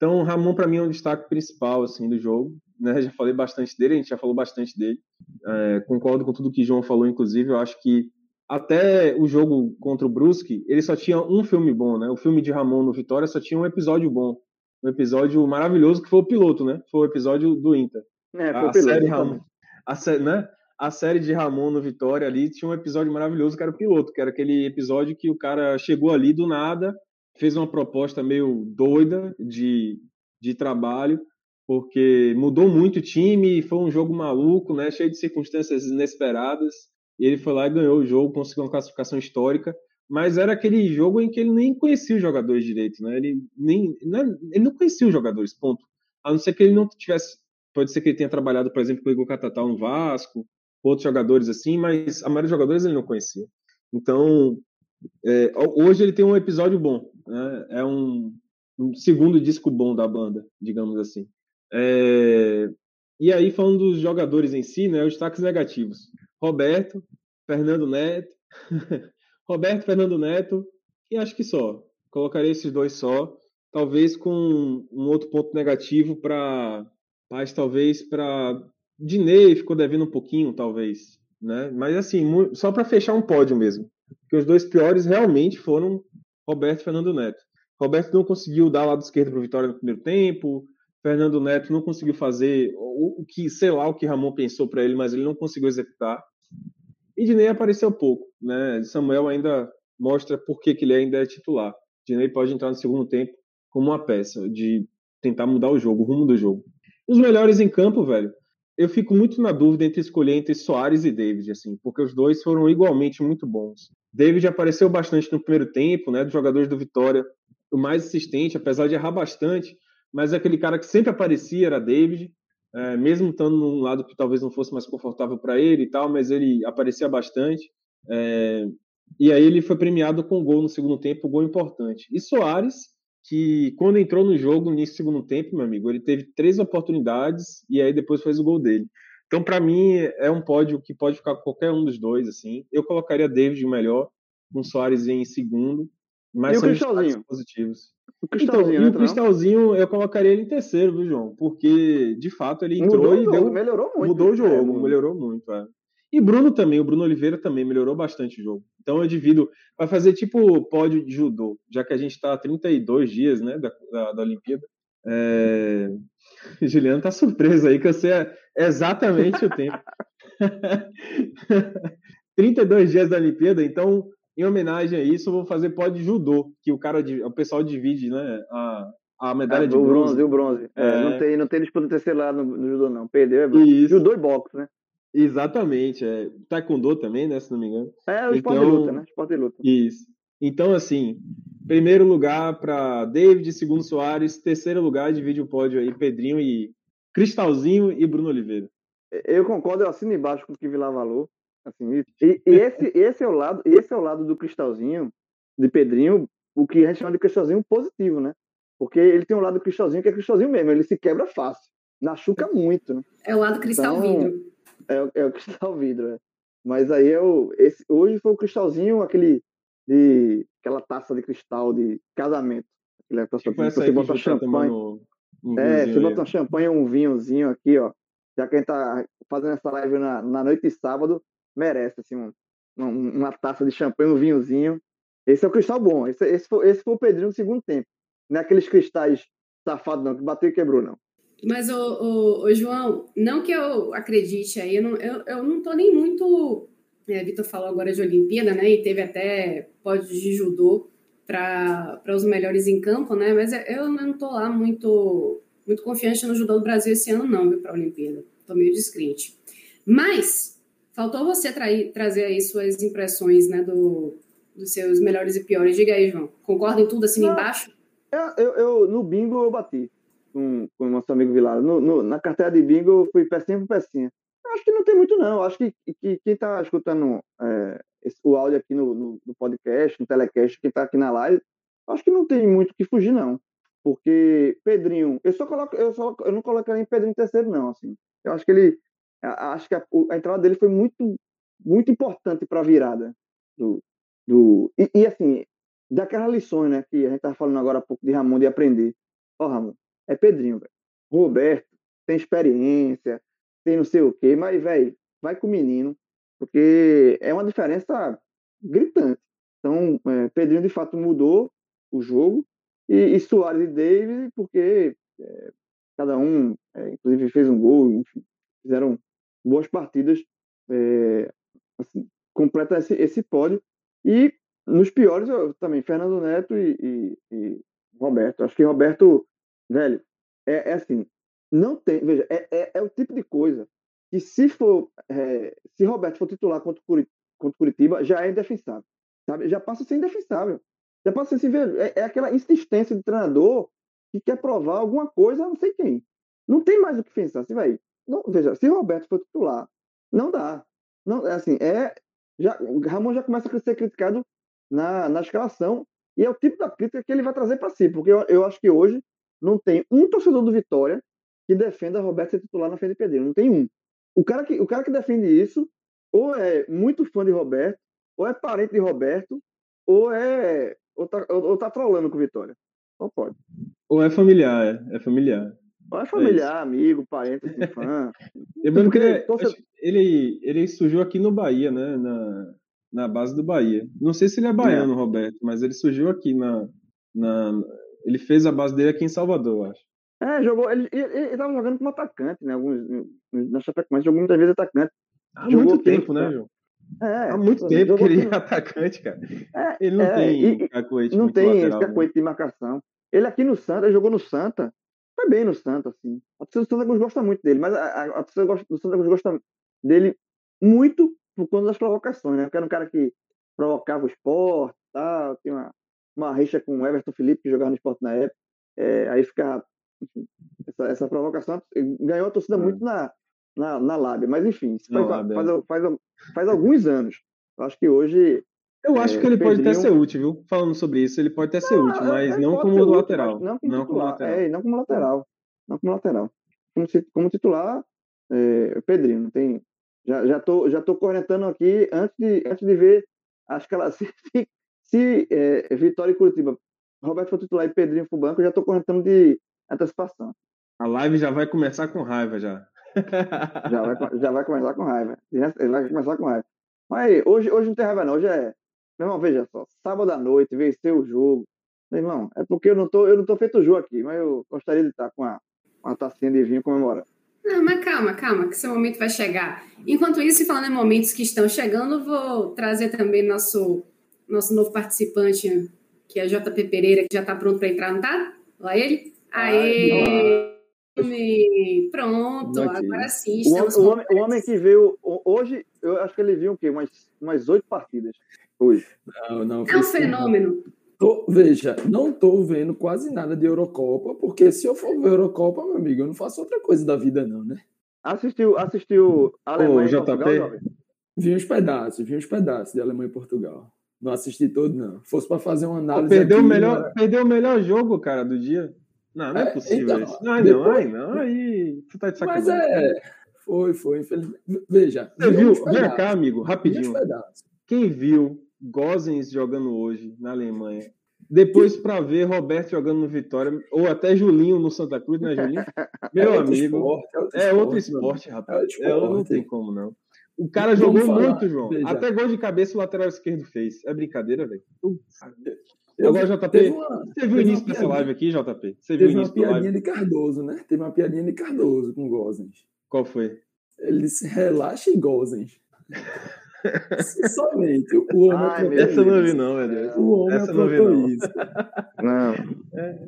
[SPEAKER 3] Então, o Ramon para mim é um destaque principal assim do jogo. Né? Já falei bastante dele, a gente já falou bastante dele. É, concordo com tudo que o João falou, inclusive. Eu acho que até o jogo contra o Brusque, ele só tinha um filme bom, né? O filme de Ramon no Vitória só tinha um episódio bom, um episódio maravilhoso que foi o piloto, né? Foi o episódio do Inter.
[SPEAKER 4] É, foi a o piloto, série
[SPEAKER 3] Ramon. A série, né? a série de Ramon no Vitória ali tinha um episódio maravilhoso que era o piloto, que era aquele episódio que o cara chegou ali do nada, fez uma proposta meio doida de, de trabalho, porque mudou muito o time, foi um jogo maluco, né, cheio de circunstâncias inesperadas, e ele foi lá e ganhou o jogo, conseguiu uma classificação histórica, mas era aquele jogo em que ele nem conhecia os jogadores direito, né? Ele nem, ele não conhecia os jogadores, ponto. A não ser que ele não tivesse, pode ser que ele tenha trabalhado, por exemplo, com o Igor Catatal no Vasco, outros jogadores assim, mas a maioria dos jogadores ele não conhecia. Então, é, hoje ele tem um episódio bom, né? é um, um, segundo disco bom da banda, digamos assim. É, e aí, falando dos jogadores em si, né, os destaques negativos. Roberto, Fernando Neto, Roberto Fernando Neto, e acho que só. Colocaria esses dois só. Talvez com um outro ponto negativo para. Mas talvez para. Dinei ficou devendo um pouquinho, talvez. Né? Mas assim, só para fechar um pódio mesmo. Porque os dois piores realmente foram Roberto e Fernando Neto. Roberto não conseguiu dar lado esquerdo para o Vitória no primeiro tempo. Fernando Neto não conseguiu fazer o, o que, sei lá, o que Ramon pensou para ele, mas ele não conseguiu executar. E Dinei apareceu pouco, né? Samuel ainda mostra por que, que ele ainda é titular. Dinei pode entrar no segundo tempo como uma peça de tentar mudar o jogo, o rumo do jogo. Os melhores em campo, velho. Eu fico muito na dúvida entre escolher entre Soares e David, assim, porque os dois foram igualmente muito bons. David apareceu bastante no primeiro tempo, né, dos jogadores do Vitória, o mais assistente, apesar de errar bastante, mas aquele cara que sempre aparecia era David, é, mesmo estando num lado que talvez não fosse mais confortável para ele e tal, mas ele aparecia bastante. É, e aí ele foi premiado com um gol no segundo tempo, um gol importante. E Soares, que quando entrou no jogo no segundo tempo, meu amigo, ele teve três oportunidades e aí depois fez o gol dele. Então, para mim, é um pódio que pode ficar com qualquer um dos dois, assim. Eu colocaria David melhor, com Soares em segundo, mas
[SPEAKER 4] e
[SPEAKER 3] são
[SPEAKER 4] Cristalzinho?
[SPEAKER 3] positivos.
[SPEAKER 4] O
[SPEAKER 3] Cristalzinho, então, e o Cristalzinho, eu colocaria ele em terceiro, viu, João? Porque, de fato, ele entrou
[SPEAKER 4] mudou
[SPEAKER 3] e deu,
[SPEAKER 4] melhorou muito.
[SPEAKER 3] mudou o jogo, é, melhorou muito. É. E Bruno também, o Bruno Oliveira também melhorou bastante o jogo. Então eu divido, vai fazer tipo pódio de judô, já que a gente está 32 dias né, da, da, da Olimpíada. É... Juliano tá surpreso aí, que eu sei exatamente o tempo. 32 dias da Olimpíada, então, em homenagem a isso, eu vou fazer pódio de judô, que o cara, o pessoal divide né, a, a medalha é, de bronze.
[SPEAKER 4] bronze. O bronze, é, Não, tem, não tem disputa terceiro lado no, no judô, não. Perdeu, é judô e boxe, né?
[SPEAKER 3] Exatamente, é taekwondo também, né, se não me engano.
[SPEAKER 4] É, o esporte então, de luta, né? Esporte de luta.
[SPEAKER 3] Isso. Então, assim, primeiro lugar para David, segundo Soares, terceiro lugar divide o pódio aí Pedrinho e Cristalzinho e Bruno Oliveira.
[SPEAKER 4] Eu concordo, eu assino embaixo com o que Vila falou. Assim, e, e esse, esse é o lado, esse é o lado do Cristalzinho, de Pedrinho, o que a gente chama de Cristalzinho positivo, né? Porque ele tem um lado do Cristalzinho que é Cristalzinho mesmo, ele se quebra fácil, machuca muito, né?
[SPEAKER 2] É o lado cristal então, vidro.
[SPEAKER 4] É, é o cristal vidro, é. Mas aí é o, esse, hoje foi o cristalzinho, aquele de aquela taça de cristal de casamento. Aquela taça
[SPEAKER 3] tipo que você bota tá champanhe. Um
[SPEAKER 4] é, você bota um champanhe um vinhozinho aqui, ó. Já que a gente tá fazendo essa live na, na noite de sábado, merece assim um, uma taça de champanhe, um vinhozinho. Esse é o cristal bom. Esse, esse, foi, esse foi o Pedrinho no segundo tempo. Não é aqueles cristais safados, não, que bateu e quebrou, não.
[SPEAKER 2] Mas, o, o, o, João, não que eu acredite aí, eu não, eu, eu não tô nem muito. É, Vitor falou agora de Olimpíada, né? E teve até pódio de judô para os melhores em campo, né? Mas eu não tô lá muito, muito confiante no judô do Brasil esse ano, não, viu, para a Olimpíada. Tô meio descrente. Mas faltou você trair, trazer aí suas impressões, né, do, dos seus melhores e piores. Diga aí, João. Concorda em tudo assim não, embaixo?
[SPEAKER 4] Eu, eu, eu, no bingo eu bati com, com o nosso amigo Vilar. No, no, na carteira de bingo, eu fui pecinha por pecinha. Acho que não tem muito, não. Acho que, que quem está escutando é, esse, o áudio aqui no, no, no, podcast, no telecast, quem está aqui na live, acho que não tem muito que fugir, não. Porque Pedrinho, eu só coloco, eu só eu não colocaria em Pedrinho terceiro, não. Assim. Eu acho que ele. Acho que a, a entrada dele foi muito, muito importante para a virada. Do, do, e, e, assim, daquelas lições, né, que a gente estava falando agora há pouco de Ramon de aprender. Ó, oh, Ramon, é Pedrinho, velho. Roberto tem experiência, tem não sei o quê, mas, velho, vai com o menino, porque é uma diferença gritante. Então, é, Pedrinho de fato mudou o jogo, e, e Soares e David, porque é, cada um, é, inclusive, fez um gol, enfim, fizeram boas partidas, é, assim, completa esse, esse pódio. E nos piores, eu, também, Fernando Neto e, e, e Roberto. Acho que Roberto velho, é, é assim, não tem, veja, é, é, é, o tipo de coisa que se for, é, se Roberto for titular contra o Curitiba, já é indefensável, sabe? Já passa a ser indefensável. Já passa a ser, velho, é, é aquela insistência de treinador que quer provar alguma coisa não sei quem. Não tem mais o que pensar, se vai. Não, veja, se Roberto for titular, não dá. Não, é assim, é já Ramon já começa a ser criticado na, na escalação e é o tipo da crítica que ele vai trazer para si, porque eu, eu acho que hoje não tem um torcedor do Vitória que defenda Roberto ser titular na frente de Pedrinho. Não tem um. O cara que, o cara que defende isso ou é muito fã de Roberto, ou é parente de Roberto, ou é ou tá, ou, tá trolando com Vitória. Ou pode.
[SPEAKER 3] Ou é familiar, é, é familiar.
[SPEAKER 4] Ou é familiar, é amigo, parente, fã.
[SPEAKER 3] Lembrando que ele, ele, ele surgiu aqui no Bahia, né? Na, na base do Bahia. Não sei se ele é baiano, é. Roberto, mas ele surgiu aqui na, na. Ele fez a base dele aqui em Salvador, acho.
[SPEAKER 4] É, jogou. Ele, ele, ele tava jogando como atacante, né? Alguns, na Chapecoense jogou muitas vezes atacante.
[SPEAKER 3] Há jogou muito tempo, né, João? É, Há muito tempo que ele é atacante, cara. É, ele não é, tem cacoete
[SPEAKER 4] Não tem esse né? cacoete de marcação. Ele aqui no Santa, ele jogou no Santa. Foi bem no Santa, assim. A torcida do Santa Cruz gosta muito dele, mas a, a, torcida do Santa Cruz gosta dele muito por conta das provocações, né? Porque era um cara que provocava o esporte, tal, tinha uma, uma rixa com o Everton Felipe, que jogava no esporte na época. É, aí essa, essa, provocação ganhou a torcida é. muito na, na, na lábia. Mas enfim, faz, lábia. Faz, é. faz, faz, alguns anos. Eu acho que hoje.
[SPEAKER 3] Eu acho é, que ele pode até ser útil, viu? Falando sobre isso, ele pode até ser não, útil, mas não como útil, lateral.
[SPEAKER 4] Não como, não como lateral. É, não como lateral. Não como lateral. Como, como titular, é, Pedrinho, não tem. Já, já, tô, já tô cornetando aqui antes de, antes de ver. Acho que ela. Se, se, é, Vitória e Curitiba, Roberto for titular e Pedrinho for banco, eu já tô cornetando de antecipação.
[SPEAKER 3] A live já vai começar com raiva já.
[SPEAKER 4] já, vai, já vai começar com raiva. Vai começar com raiva. Mas hoje, hoje não tem raiva, não. Hoje é. Meu irmão, veja só. Sábado à noite, vencer o jogo. Meu irmão, é porque eu não tô, eu não tô feito o jogo aqui, mas eu gostaria de estar com a, uma tacinha de vinho comemorando.
[SPEAKER 2] Não, mas calma, calma, que seu momento vai chegar. Enquanto isso, falando em momentos que estão chegando, vou trazer também nosso, nosso novo participante, que é JP Pereira, que já está pronto para entrar, não tá? Lá ele. Aê! Pronto, agora sim.
[SPEAKER 4] O, o, homem, o homem que veio hoje, eu acho que ele viu o quê? Umas, oito partidas hoje.
[SPEAKER 2] Não, não, é um fenômeno.
[SPEAKER 5] Tô, veja, não estou vendo quase nada de Eurocopa, porque se eu for ver Eurocopa, meu amigo, eu não faço outra coisa da vida, não, né?
[SPEAKER 4] Assistiu, assistiu Alemanha Ô, e Portugal,
[SPEAKER 5] Vi uns pedaços, vi uns pedaços de Alemanha e Portugal. Não assisti todo, não. Fosse para fazer uma análise.
[SPEAKER 3] perdeu, aqui, o melhor, né? perdeu o melhor jogo, cara, do dia. Não, não é, é possível então, isso. Não, depois... não, ai, não, aí tu tá de sacanagem. Mas
[SPEAKER 5] é, foi, foi, infelizmente. Veja.
[SPEAKER 3] Você viu? Vem cá, amigo, rapidinho. Quem viu Gozens jogando hoje na Alemanha, depois para ver Roberto jogando no Vitória, ou até Julinho no Santa Cruz, né, Julinho? Meu é amigo. Esporte, é outro, é outro esporte, esporte rapaz. É esporte. É, não tem como, não. O cara jogou muito, João. Veja. Até gol de cabeça o lateral esquerdo fez. É brincadeira, velho. Agora, JP, uma, você viu o início dessa live aqui, JP? Você
[SPEAKER 5] viu o início uma piadinha de Cardoso, né? Teve uma piadinha de Cardoso com Gozens.
[SPEAKER 3] Qual foi?
[SPEAKER 5] Ele disse, relaxa e Gozens. Somente. O homem
[SPEAKER 3] Ai, essa eu não vi, não, velho.
[SPEAKER 5] O homem essa não vi, não. isso.
[SPEAKER 3] Não. É.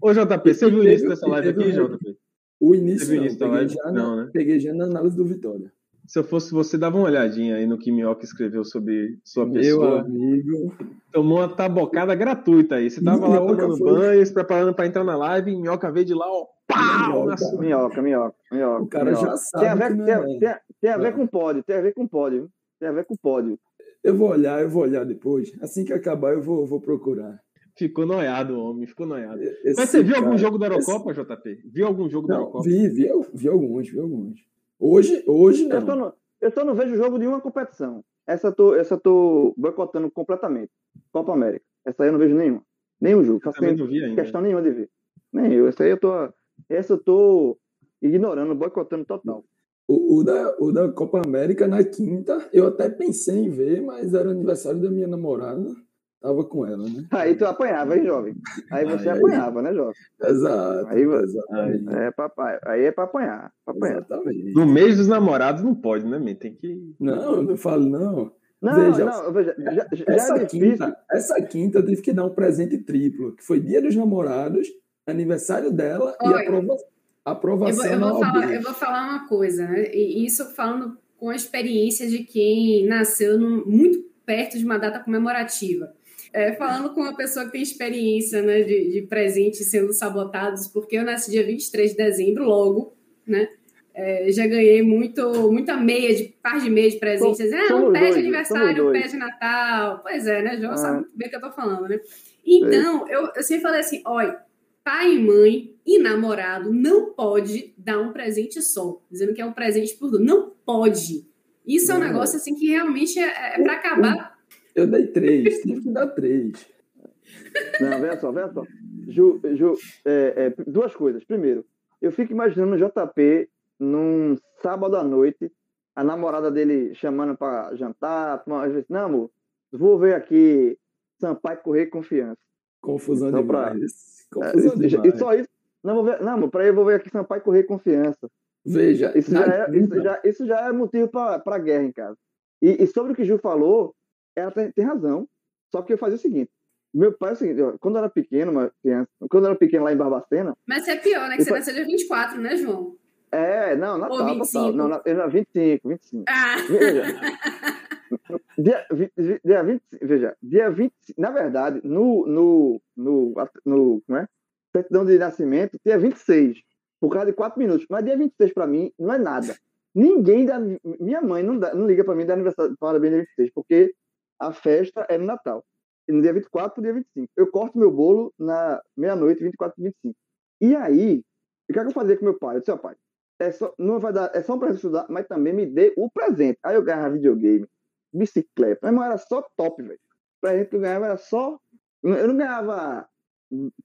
[SPEAKER 3] Ô, JP, você viu o início dessa live aqui, JP?
[SPEAKER 5] O início, você viu o início da live? Já não, né? Peguei já na análise do Vitória.
[SPEAKER 3] Se eu fosse você, dava uma olhadinha aí no que Minhoca escreveu sobre sua pessoa.
[SPEAKER 5] Meu amigo.
[SPEAKER 3] Tomou uma tabocada gratuita aí. Você tava Minhoca lá tomando foi... banho, se preparando para entrar na live, Minhoca veio de lá, ó. Pau!
[SPEAKER 4] Minhoca, minhoca, minhoca.
[SPEAKER 5] O cara
[SPEAKER 4] minhoca.
[SPEAKER 5] já sabe. Tem a ver,
[SPEAKER 4] tem, é. tem, tem a ver com pódio, tem a ver com pódio. Tem a ver com pódio.
[SPEAKER 5] Eu vou olhar, eu vou olhar depois. Assim que acabar, eu vou, vou procurar.
[SPEAKER 3] Ficou noiado o homem, ficou noiado. Esse Mas você viu cara, algum jogo da Eurocopa, esse... JP? Viu algum jogo
[SPEAKER 5] não,
[SPEAKER 3] da Eurocopa?
[SPEAKER 5] Vi, vi, vi alguns, vi alguns. Hoje, hoje não.
[SPEAKER 4] Eu só não, eu só não vejo jogo de uma competição. Essa eu tô, essa eu tô boicotando completamente. Copa América. Essa aí eu não vejo nenhuma. Nenhum jogo. Faço nem questão nenhuma de ver. Nem eu. Essa aí eu tô. Essa eu tô ignorando, boicotando total.
[SPEAKER 5] O, o, da, o da Copa América na quinta, eu até pensei em ver, mas era aniversário da minha namorada. Tava com ela, né?
[SPEAKER 4] Aí tu apanhava, hein, jovem? Aí você aí, apanhava, né, jovem?
[SPEAKER 5] Exato.
[SPEAKER 4] Aí,
[SPEAKER 5] exatamente.
[SPEAKER 4] É pra, aí é pra apanhar. Pra apanhar. Exatamente.
[SPEAKER 3] No mês dos namorados não pode, né, man? Tem que.
[SPEAKER 5] Não, eu não falo, não.
[SPEAKER 4] Não, veja, não, veja, já, já
[SPEAKER 5] essa, é quinta, essa quinta eu tive que dar um presente triplo, que foi dia dos namorados, aniversário dela Olha, e aprova, aprovação
[SPEAKER 2] eu vou, eu vou, falar, eu vou falar uma coisa, né? E isso falando com a experiência de quem nasceu no, muito perto de uma data comemorativa. É, falando com uma pessoa que tem experiência né, de, de presentes sendo sabotados, porque eu nasci dia 23 de dezembro, logo, né? É, já ganhei muito, muita meia, de par de meia de presentes. Ah, um pé de aniversário, um pé de Natal. Pois é, né? João ah. sabe muito bem o que eu tô falando, né? Então, eu, eu sempre falei assim: olha, pai e mãe e namorado não pode dar um presente só, dizendo que é um presente por. Não pode. Isso é um negócio assim que realmente é, é para acabar.
[SPEAKER 5] Eu dei três, tive que dar três.
[SPEAKER 4] Não, vê só, vê só. Ju, Ju é, é, duas coisas. Primeiro, eu fico imaginando o JP num sábado à noite, a namorada dele chamando para jantar, às vezes, não, amor, vou ver aqui Sampaio Correr Confiança.
[SPEAKER 5] Confusão então, demais.
[SPEAKER 4] Pra... Confusão é, demais. E só isso. Não, vou ver, não, para eu vou ver aqui Sampaio Correr Confiança.
[SPEAKER 5] Veja,
[SPEAKER 4] isso já, é, isso, já, isso já é motivo para guerra em casa. E, e, sobre o que o Ju falou, ela tem, razão. Só que eu fazia o seguinte: meu pai é o seguinte, quando eu era pequeno, uma criança, quando eu era pequeno lá em Barbacena.
[SPEAKER 2] Mas é pior, né? Que você nasceu dia 24, né, João?
[SPEAKER 4] É, não, Natal, Ou 25. Natal. Não, eu era 25, 25. Ah. Veja, dia, dia 20, veja, dia 20, na verdade, no, no, no, no, como é? Certidão de nascimento, dia 26 por causa de quatro minutos. Mas dia 26 para mim não é nada. Ninguém da minha mãe não, dá, não liga para mim dar aniversário parabéns dia 26, porque a festa é no Natal. No dia 24 pro dia 25. Eu corto meu bolo na meia-noite, 24 e 25. E aí, o que, é que eu fazia com meu pai? Eu disse, pai, é só, não vai dar, é só um presente estudar, mas também me dê o presente. Aí eu ganhava videogame, bicicleta. Meu irmão era só top, velho. O presente que eu ganhava era só. Eu não ganhava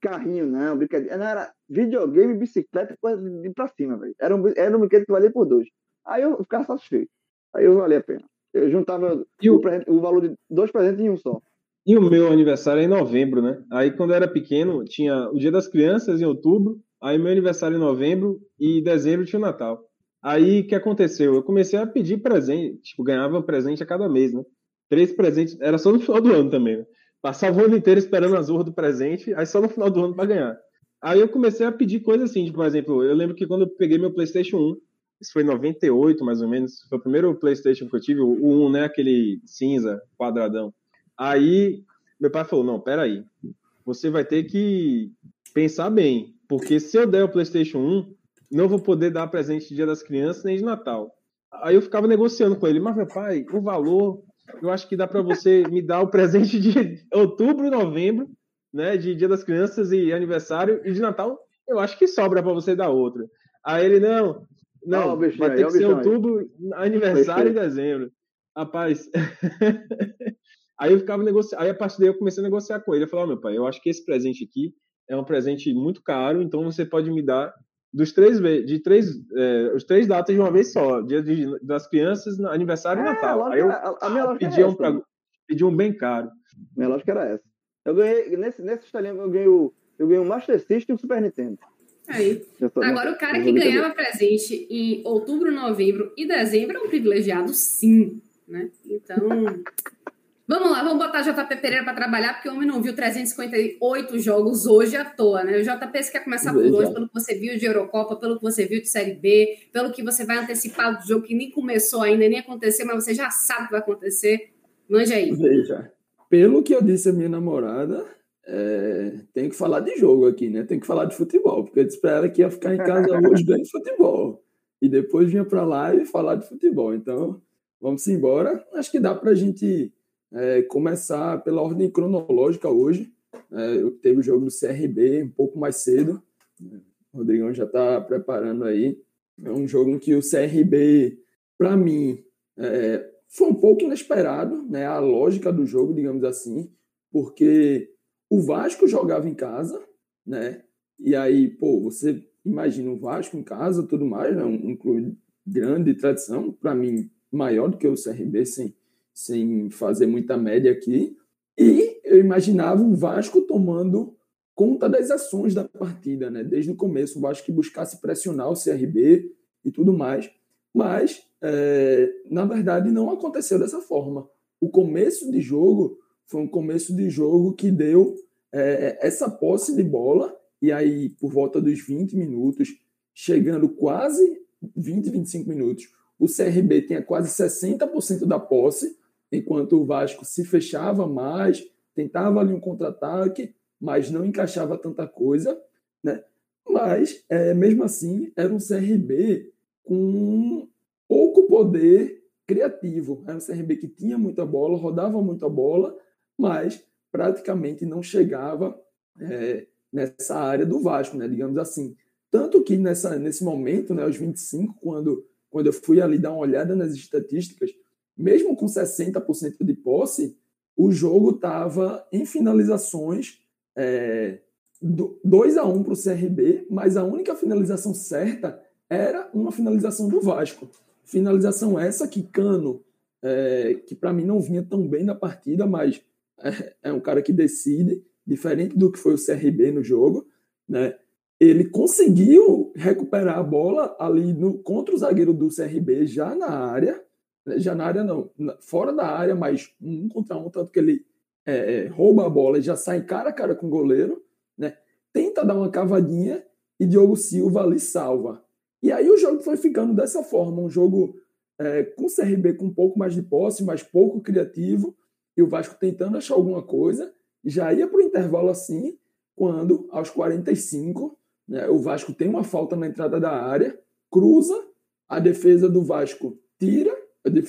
[SPEAKER 4] carrinho, não, brincadeira. Não, era videogame, bicicleta, coisa de pra cima, velho. Era um, era um brinquedo que valia por dois. Aí eu ficava satisfeito. Aí eu valia a pena. Eu juntava e o, o valor de dois presentes em um só.
[SPEAKER 3] E o meu aniversário é em novembro, né? Aí quando eu era pequeno, tinha o Dia das Crianças em outubro, aí meu aniversário em novembro e dezembro tinha o Natal. Aí o que aconteceu? Eu comecei a pedir presente, tipo, ganhava presente a cada mês, né? Três presentes, era só no final do ano também, né? Passava o ano inteiro esperando as urras do presente, aí só no final do ano para ganhar. Aí eu comecei a pedir coisas assim, tipo, por exemplo, eu lembro que quando eu peguei meu PlayStation 1, isso foi em 98 mais ou menos, foi o primeiro PlayStation que eu tive, o 1, né, aquele cinza, quadradão. Aí meu pai falou: "Não, pera aí. Você vai ter que pensar bem, porque se eu der o PlayStation 1, não vou poder dar presente de Dia das Crianças nem de Natal". Aí eu ficava negociando com ele, mas meu pai, o valor eu acho que dá para você me dar o presente de outubro novembro, né, de Dia das Crianças e aniversário, e de Natal, eu acho que sobra para você dar outro. Aí ele, não, não, vai ter que ser outubro, aniversário e dezembro. Rapaz, aí eu ficava negociando, aí a partir daí eu comecei a negociar com ele, eu falei, oh, meu pai, eu acho que esse presente aqui é um presente muito caro, então você pode me dar dos três de três é, os três datas de uma vez só dia de, das crianças aniversário e é, Natal. aí eu a, a minha pedi um pra, pedi um bem caro.
[SPEAKER 4] Minha lógica era essa. Eu ganhei nesse nesse estalinho eu ganhei o eu ganhei o Master System e o Super Nintendo
[SPEAKER 2] aí agora o cara que ganhava presente em outubro novembro e dezembro é um privilegiado sim né então Vamos lá, vamos botar JP Pereira para trabalhar, porque o homem não viu 358 jogos hoje à toa, né? O JP, você quer começar por hoje, pelo que você viu de Eurocopa, pelo que você viu de Série B, pelo que você vai antecipar do jogo que nem começou ainda, nem aconteceu, mas você já sabe o que vai acontecer. Manja aí.
[SPEAKER 5] Veja, pelo que eu disse à minha namorada, é, tem que falar de jogo aqui, né? Tem que falar de futebol, porque eu disse para ela que ia ficar em casa hoje vendo futebol. E depois vinha para lá e falar de futebol. Então, vamos embora. Acho que dá para a gente é, começar pela ordem cronológica hoje. É, eu teve o jogo do CRB um pouco mais cedo. O Rodrigão já está preparando aí. É um jogo em que o CRB, para mim, é, foi um pouco inesperado, né? A lógica do jogo, digamos assim, porque o Vasco jogava em casa, né? E aí, pô, você imagina o Vasco em casa, tudo mais, né? Um, um clube grande de tradição, para mim maior do que o CRB, sim sem fazer muita média aqui. E eu imaginava o Vasco tomando conta das ações da partida, né? Desde o começo, o Vasco que buscasse pressionar o CRB e tudo mais. Mas, é, na verdade, não aconteceu dessa forma. O começo de jogo foi um começo de jogo que deu é, essa posse de bola, e aí, por volta dos 20 minutos, chegando quase 20, 25 minutos, o CRB tinha quase 60% da posse, enquanto o Vasco se fechava mais, tentava ali um contra-ataque, mas não encaixava tanta coisa, né? Mas, é, mesmo assim, era um CRB com pouco poder criativo. Era um CRB que tinha muita bola, rodava muita bola, mas praticamente não chegava é, nessa área do Vasco, né? digamos assim. Tanto que nessa, nesse momento, né, aos 25, quando, quando eu fui ali dar uma olhada nas estatísticas, mesmo com 60% de posse, o jogo estava em finalizações é, 2 a 1 para o CRB, mas a única finalização certa era uma finalização do Vasco. Finalização essa que Cano, é, que para mim não vinha tão bem na partida, mas é, é, um cara que decide, diferente do que foi o CRB no jogo, né? Ele conseguiu recuperar a bola ali no, contra o zagueiro do CRB já na área, né? já na área não, fora da área, mas um contra um, tanto que ele é, é, rouba a bola e já sai cara a cara com o goleiro, né? Tenta dar uma cavadinha e Diogo Silva ali salva. E aí o jogo foi ficando dessa forma, um jogo é, com o CRB com um pouco mais de posse, mas pouco criativo, e o Vasco tentando achar alguma coisa, já ia para o intervalo assim, quando aos 45, né, o Vasco tem uma falta na entrada da área, cruza, a defesa do Vasco tira,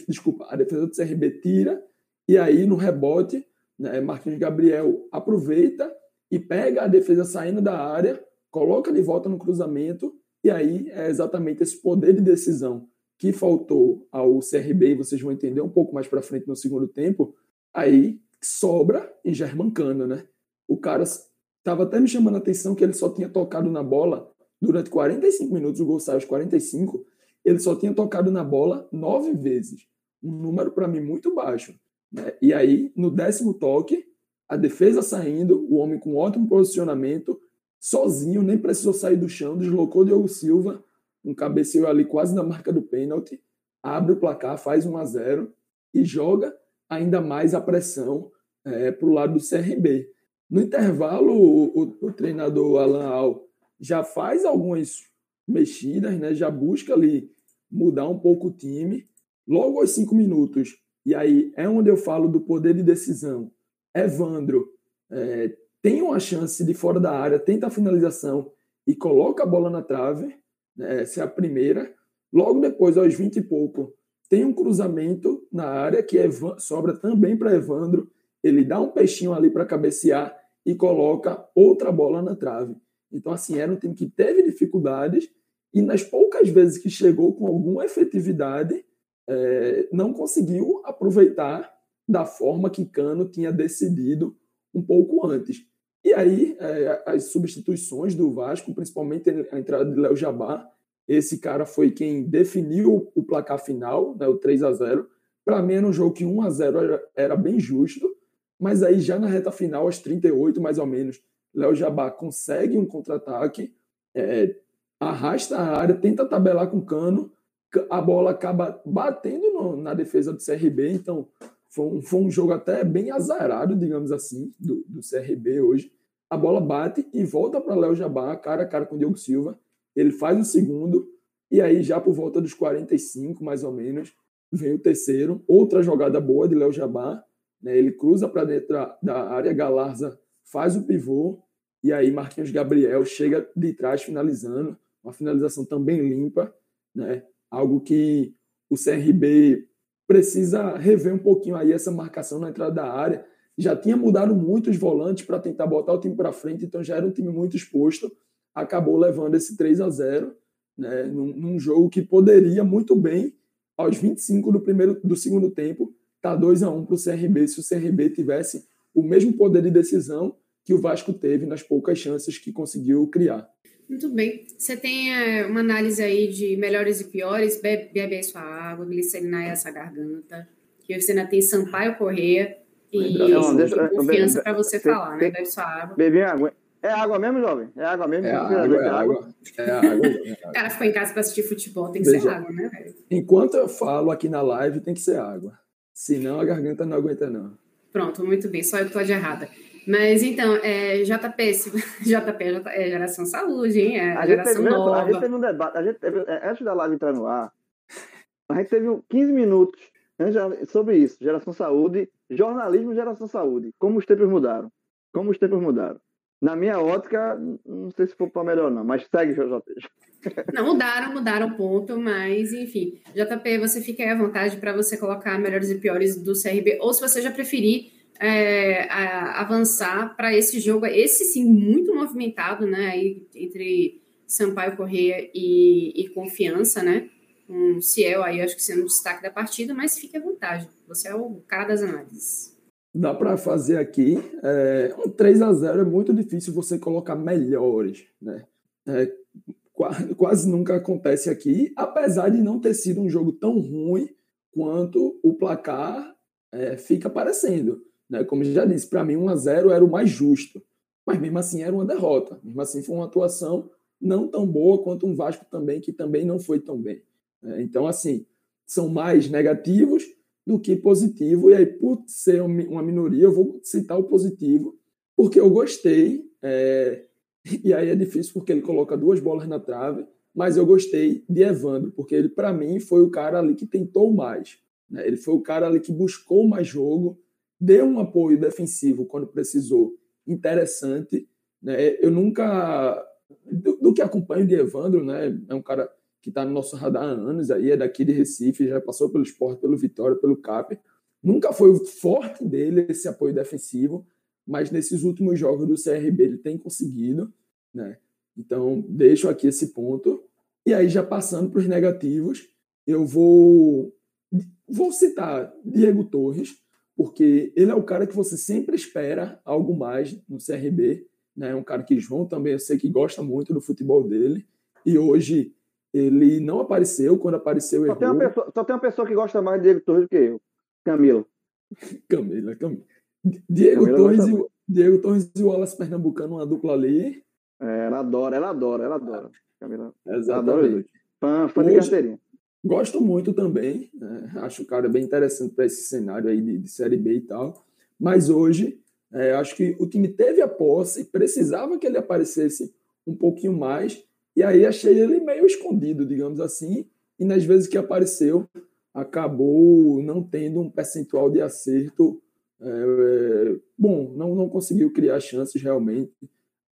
[SPEAKER 5] desculpa, a defesa do CRB tira, e aí no rebote, né, Marquinhos Gabriel aproveita e pega a defesa saindo da área, coloca de volta no cruzamento e aí é exatamente esse poder de decisão que faltou ao CRB, e vocês vão entender um pouco mais para frente no segundo tempo, aí sobra em Germancano, né? O cara estava até me chamando a atenção que ele só tinha tocado na bola durante 45 minutos, o gol saiu aos 45, ele só tinha tocado na bola nove vezes. Um número para mim muito baixo. Né? E aí, no décimo toque, a defesa saindo, o homem com ótimo posicionamento, sozinho, nem precisou sair do chão, deslocou Diogo Silva, um cabeceio ali quase na marca do pênalti, abre o placar, faz 1 a 0 e joga ainda mais a pressão é, para o lado do CRB. No intervalo, o, o, o, treinador Alan Al já faz algumas mexidas, né? já busca ali mudar um pouco o time. Logo aos cinco minutos, e aí é onde eu falo do poder de decisão. Evandro é, tem uma chance de fora da área, tenta a finalização e coloca a bola na trave, né, essa é a primeira. Logo depois, aos 20 e pouco, tem um cruzamento na área que sobra também para Evandro. Ele dá um peixinho ali para cabecear e coloca outra bola na trave. Então, assim, era um time que teve dificuldades e nas poucas vezes que chegou com alguma efetividade, é, não conseguiu aproveitar da forma que Cano tinha decidido um pouco antes. E aí, é, as substituições do Vasco, principalmente a entrada de Léo Jabá, esse cara foi quem definiu o placar final, né, o 3 a 0 Para mim, era um jogo que 1 a 0 era, era bem justo, mas aí já na reta final, aos 38 mais ou menos, Léo Jabá consegue um contra-ataque, é, arrasta a área, tenta tabelar com o cano, a bola acaba batendo no, na defesa do CRB, então foi um, foi um jogo até bem azarado, digamos assim, do, do CRB hoje. A bola bate e volta para Léo Jabá, cara a cara com o Diogo Silva. Ele faz o segundo, e aí já por volta dos 45, mais ou menos, vem o terceiro. Outra jogada boa de Léo Jabá. Né? Ele cruza para dentro da área, Galarza faz o pivô, e aí Marquinhos Gabriel chega de trás finalizando. Uma finalização também limpa, né? algo que o CRB precisa rever um pouquinho aí essa marcação na entrada da área. Já tinha mudado muito os volantes para tentar botar o time para frente, então já era um time muito exposto. Acabou levando esse 3 a 0 né, num, num jogo que poderia muito bem, aos 25 do, primeiro, do segundo tempo, tá 2 a 1 para o CRB, se o CRB tivesse o mesmo poder de decisão que o Vasco teve nas poucas chances que conseguiu criar.
[SPEAKER 2] Muito bem. Você tem é, uma análise aí de melhores e piores, bebe, bebe sua água, glicerinar essa garganta, que você ainda tem Sampaio Correia e não, deixa, confiança para você tem, falar, tem, né? Bebe sua água.
[SPEAKER 4] Bebi água. É água mesmo, jovem? É água mesmo?
[SPEAKER 5] É água, é água. É água.
[SPEAKER 2] o cara ficou em casa para assistir futebol, tem que Veja, ser água, né, velho?
[SPEAKER 5] Enquanto eu falo aqui na live, tem que ser água. Senão a garganta não aguenta, não.
[SPEAKER 2] Pronto, muito bem. Só eu que tô de errada. Mas então, é, JP, JP é geração saúde, hein? É a geração
[SPEAKER 4] teve,
[SPEAKER 2] nova.
[SPEAKER 4] A gente teve um debate, a gente teve, é, antes da live entrar no ar, a gente teve 15 minutos sobre isso, geração saúde, jornalismo geração saúde, como os tempos mudaram. Como os tempos mudaram. Na minha ótica, não sei se for para melhor não, mas segue, JP.
[SPEAKER 2] Não, mudaram, mudaram o ponto, mas enfim. JP, você fica aí à vontade para você colocar melhores e piores do CRB, ou se você já preferir, é, avançar para esse jogo, esse sim, muito movimentado, né? Aí, entre Sampaio Correia e, e Confiança, né? Um Ciel aí, acho que sendo o destaque da partida, mas fique à vontade. Você é o cara das análises.
[SPEAKER 5] Dá para fazer aqui. É, um 3 a 0 é muito difícil você colocar melhores. Né? É, quase, nunca acontece aqui, apesar de não ter sido um jogo tão ruim quanto o placar é, fica parecendo. Né? Como já disse, para mim 1 a 0 era o mais justo. Mas mesmo assim era uma derrota. Mesmo assim foi uma atuação não tão boa quanto um Vasco também, que também não foi tão bem. É, então, assim, são mais negativos do que positivo. E aí, por ser uma minoria, eu vou citar o positivo, porque eu gostei. É... E aí é difícil porque ele coloca duas bolas na trave, mas eu gostei de Evandro, porque ele, para mim, foi o cara ali que tentou mais. Né? Ele foi o cara ali que buscou mais jogo, deu um apoio defensivo quando precisou, interessante. Né? Eu nunca. Do, do, que acompanho de Evandro, né? é um cara que está no nosso radar há anos, aí é daqui de Recife, já passou pelo esporte, pelo Vitória, pelo CAP. Nunca foi o forte dele esse apoio defensivo, mas nesses últimos jogos do CRB ele tem conseguido. Né? Então, deixo aqui esse ponto. E aí, já passando para os negativos, eu vou, vou citar Diego Torres, porque ele é o cara que você sempre espera algo mais no CRB. Né? É um cara que João também eu sei que gosta muito do futebol dele. E hoje ele não apareceu, quando apareceu
[SPEAKER 4] só
[SPEAKER 5] errou.
[SPEAKER 4] Tem uma pessoa, só tem uma pessoa que gosta mais de Diego Torres do que eu. Camila.
[SPEAKER 5] Camila, Camila. Diego, Camila Torres e, Diego Torres e o Wallace Pernambucano, uma dupla ali.
[SPEAKER 4] É, ela adora, ela adora, ela adora.
[SPEAKER 5] Camila. Exatamente.
[SPEAKER 4] Fã, fã de carteirinha.
[SPEAKER 5] Gosto muito também. Né? Acho o cara bem interessante para esse cenário aí de, de, Série B e tal. Mas hoje, é, acho que o time teve a posse, precisava que ele aparecesse um pouquinho mais e aí achei ele meio escondido, digamos assim, e nas vezes que apareceu, acabou não tendo um percentual de acerto é, bom, não, não conseguiu criar chances realmente.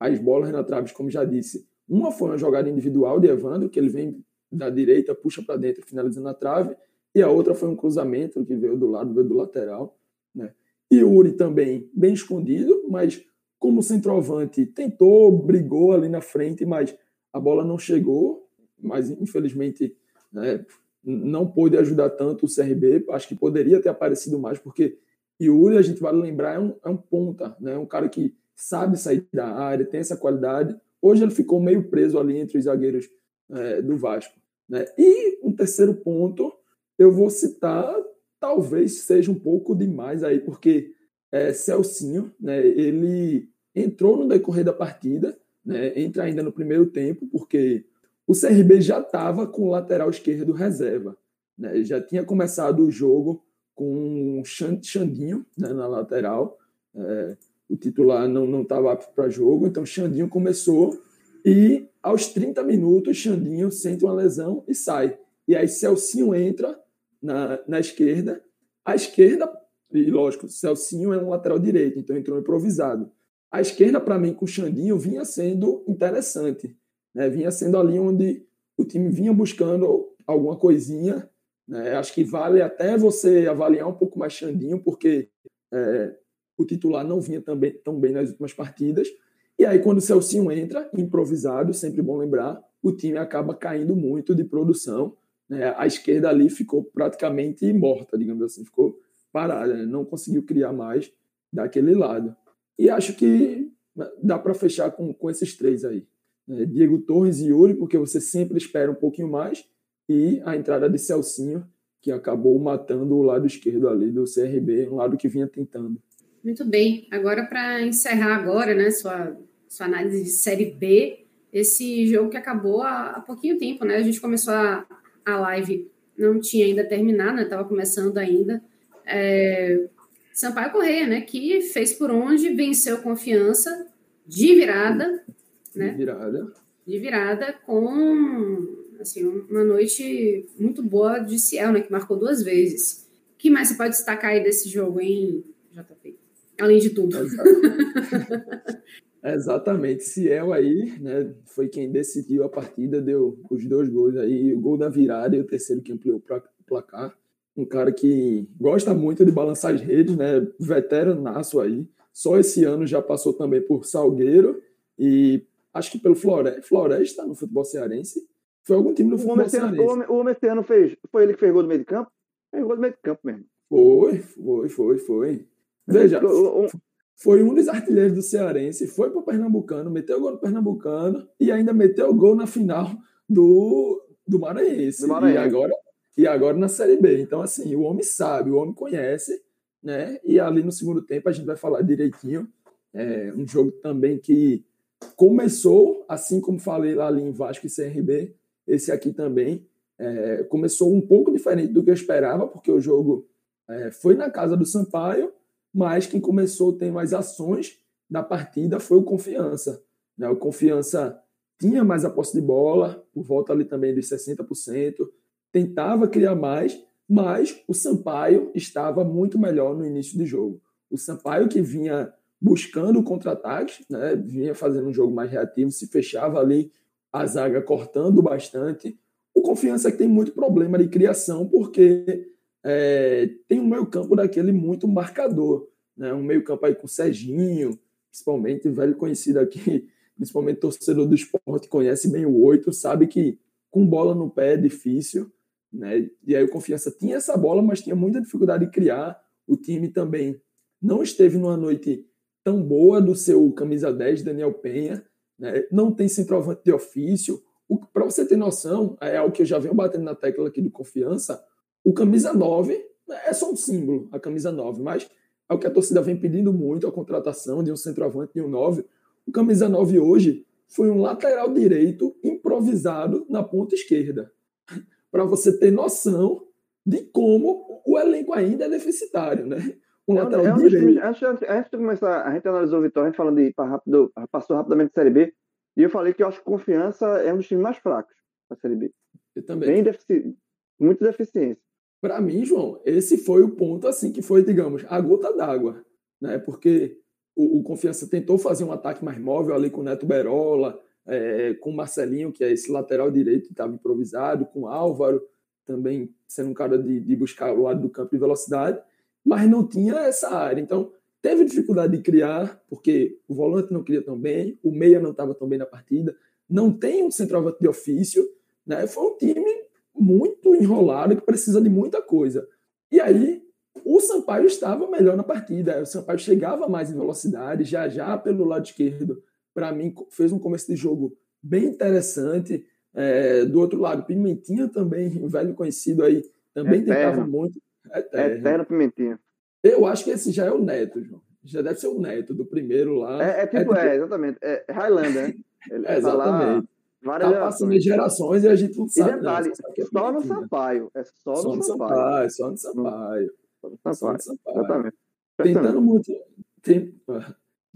[SPEAKER 5] As bolas na trave, como já disse, uma foi uma jogada individual de Evandro, que ele vem da direita, puxa para dentro, finalizando a trave, e a outra foi um cruzamento que veio do lado, veio do lateral. Né? E o Uri também bem escondido, mas como centroavante tentou, brigou ali na frente, mas a bola não chegou, mas infelizmente né, não pôde ajudar tanto o CRB. Acho que poderia ter aparecido mais, porque Yuri, a gente vale lembrar, é um, é um ponta, né, um cara que sabe sair da área, tem essa qualidade. Hoje ele ficou meio preso ali entre os zagueiros é, do Vasco. Né? E um terceiro ponto, eu vou citar, talvez seja um pouco demais aí, porque é, Celcinho, né, ele entrou no decorrer da partida, né, entra ainda no primeiro tempo, porque o CRB já estava com o lateral esquerdo reserva. Né, já tinha começado o jogo com o Xandinho né, na lateral. É, o titular não estava apto para jogo, então Xandinho começou e aos 30 minutos Xandinho sente uma lesão e sai. E aí Celcinho entra na, na esquerda. A esquerda, e lógico, Celcinho é um lateral direito, então entrou improvisado. A esquerda, para mim, com o Xandinho, vinha sendo interessante. Né? Vinha sendo ali onde o time vinha buscando alguma coisinha. Né? Acho que vale até você avaliar um pouco mais Xandinho, porque é, o titular não vinha também, tão bem nas últimas partidas. E aí, quando o Celcinho entra, improvisado, sempre bom lembrar, o time acaba caindo muito de produção. Né? A esquerda ali ficou praticamente morta, digamos assim, ficou parada, né? não conseguiu criar mais daquele lado. E acho que dá para fechar com, com esses três aí. É, Diego Torres e Yuri, porque você sempre espera um pouquinho mais, e a entrada de Celcinho, que acabou matando o lado esquerdo ali do CRB, um lado que vinha tentando.
[SPEAKER 2] Muito bem. Agora, para encerrar agora, né, sua, sua análise de Série B, esse jogo que acabou há, há pouquinho tempo, né? A gente começou a, a live, não tinha ainda terminado, né? Estava começando ainda. É, Sampaio Correia, né? Que fez por onde, venceu confiança de virada, né?
[SPEAKER 5] De virada.
[SPEAKER 2] De virada com assim, uma noite muito boa de Ciel, né? Que marcou duas vezes. O que mais você pode destacar aí desse jogo, hein, JP? Além de tudo.
[SPEAKER 5] Exatamente. Ciel aí, né? Foi quem decidiu a partida, deu os dois gols aí, o gol da virada e o terceiro que ampliou o placar um cara que gosta muito de balançar as redes, né? Veteranaço aí. Só esse ano já passou também por Salgueiro e acho que pelo Floresta, Floresta no futebol cearense. Foi algum time do futebol
[SPEAKER 4] o homem, o, homem, o homem esse ano fez. Foi ele que fez gol do meio de campo? Fez gol do meio de campo mesmo.
[SPEAKER 5] Foi, foi, foi, foi. Veja, foi um dos artilheiros do Cearense, foi para o Pernambucano, meteu gol no Pernambucano e ainda meteu gol na final do, do Maranhense. Do Maranhense. E, agora, e agora na Série B. Então, assim, o homem sabe, o homem conhece, né? E ali no segundo tempo a gente vai falar direitinho. É um jogo também que começou, assim como falei lá ali em Vasco e CRB, esse aqui também é, começou um pouco diferente do que eu esperava, porque o jogo é, foi na casa do Sampaio, mas quem começou a ter mais ações da partida foi o Confiança. Né? O Confiança tinha mais a posse de bola, por volta ali também dos 60%, tentava criar mais, mas o Sampaio estava muito melhor no início do jogo. O Sampaio que vinha buscando contra-ataques, né? vinha fazendo um jogo mais reativo, se fechava ali a zaga cortando bastante. O Confiança que tem muito problema de criação, porque é, tem um meio-campo daquele muito marcador. Né? Um meio-campo aí com Serginho, principalmente, velho conhecido aqui, principalmente torcedor do esporte, conhece bem o oito, sabe que com bola no pé é difícil. Né? E aí o Confiança tinha essa bola, mas tinha muita dificuldade de criar. O time também não esteve numa noite tão boa do seu camisa 10, Daniel Penha, né? não tem centroavante de ofício. Para você ter noção, é algo que eu já venho batendo na tecla aqui de confiança, o camisa 9 é só um símbolo, a camisa 9, mas é o que a torcida vem pedindo muito, a contratação de um centroavante de um 9. O camisa 9 hoje foi um lateral direito improvisado na ponta esquerda. Para você ter noção de como o elenco ainda é deficitário, né?
[SPEAKER 4] um é lateral é um direito. Antes, antes de começar, a gente analisou o Vitória, a gente falando de rápido, passou rapidamente de Série B, e eu falei que eu acho que Confiança é um dos times mais fracos da Série B.
[SPEAKER 5] Eu também.
[SPEAKER 4] Bem defici... Muito deficiência.
[SPEAKER 5] Para mim, João, esse foi o ponto assim que foi, digamos, a gota d'água, né? Porque o, o, Confiança tentou fazer um ataque mais móvel ali com o Neto Berola, é, com o Marcelinho, que é esse lateral direito que estava improvisado, com Álvaro, também sendo um cara de, de buscar o lado do campo de velocidade mas não tinha essa área. Então, teve dificuldade de criar, porque o volante não cria tão bem, o meia não estava tão bem na partida, não tem um centroavante de ofício, né? Foi um time muito enrolado que precisa de muita coisa. E aí, o Sampaio estava melhor na partida, o Sampaio chegava mais em velocidade, já já pelo lado esquerdo, para mim, fez um começo de jogo bem interessante. É, do outro lado, Pimentinha também, um velho conhecido aí, também é tentava muito.
[SPEAKER 4] Eterno. Eterno Pimentinha.
[SPEAKER 5] Eu acho que esse já é o neto, João. Já deve ser o neto do primeiro lá.
[SPEAKER 4] É, é tipo, é, é exatamente. É Highlander, né?
[SPEAKER 5] É, exatamente. Várias tá passando gerações e a gente não sabe.
[SPEAKER 4] E detalhe, não, é só no Sampaio. É só, só no Sampaio. Sampaio.
[SPEAKER 5] Só no Sampaio.
[SPEAKER 4] Só no Sampaio. Só no Sampaio. Exatamente.
[SPEAKER 5] Tentando muito,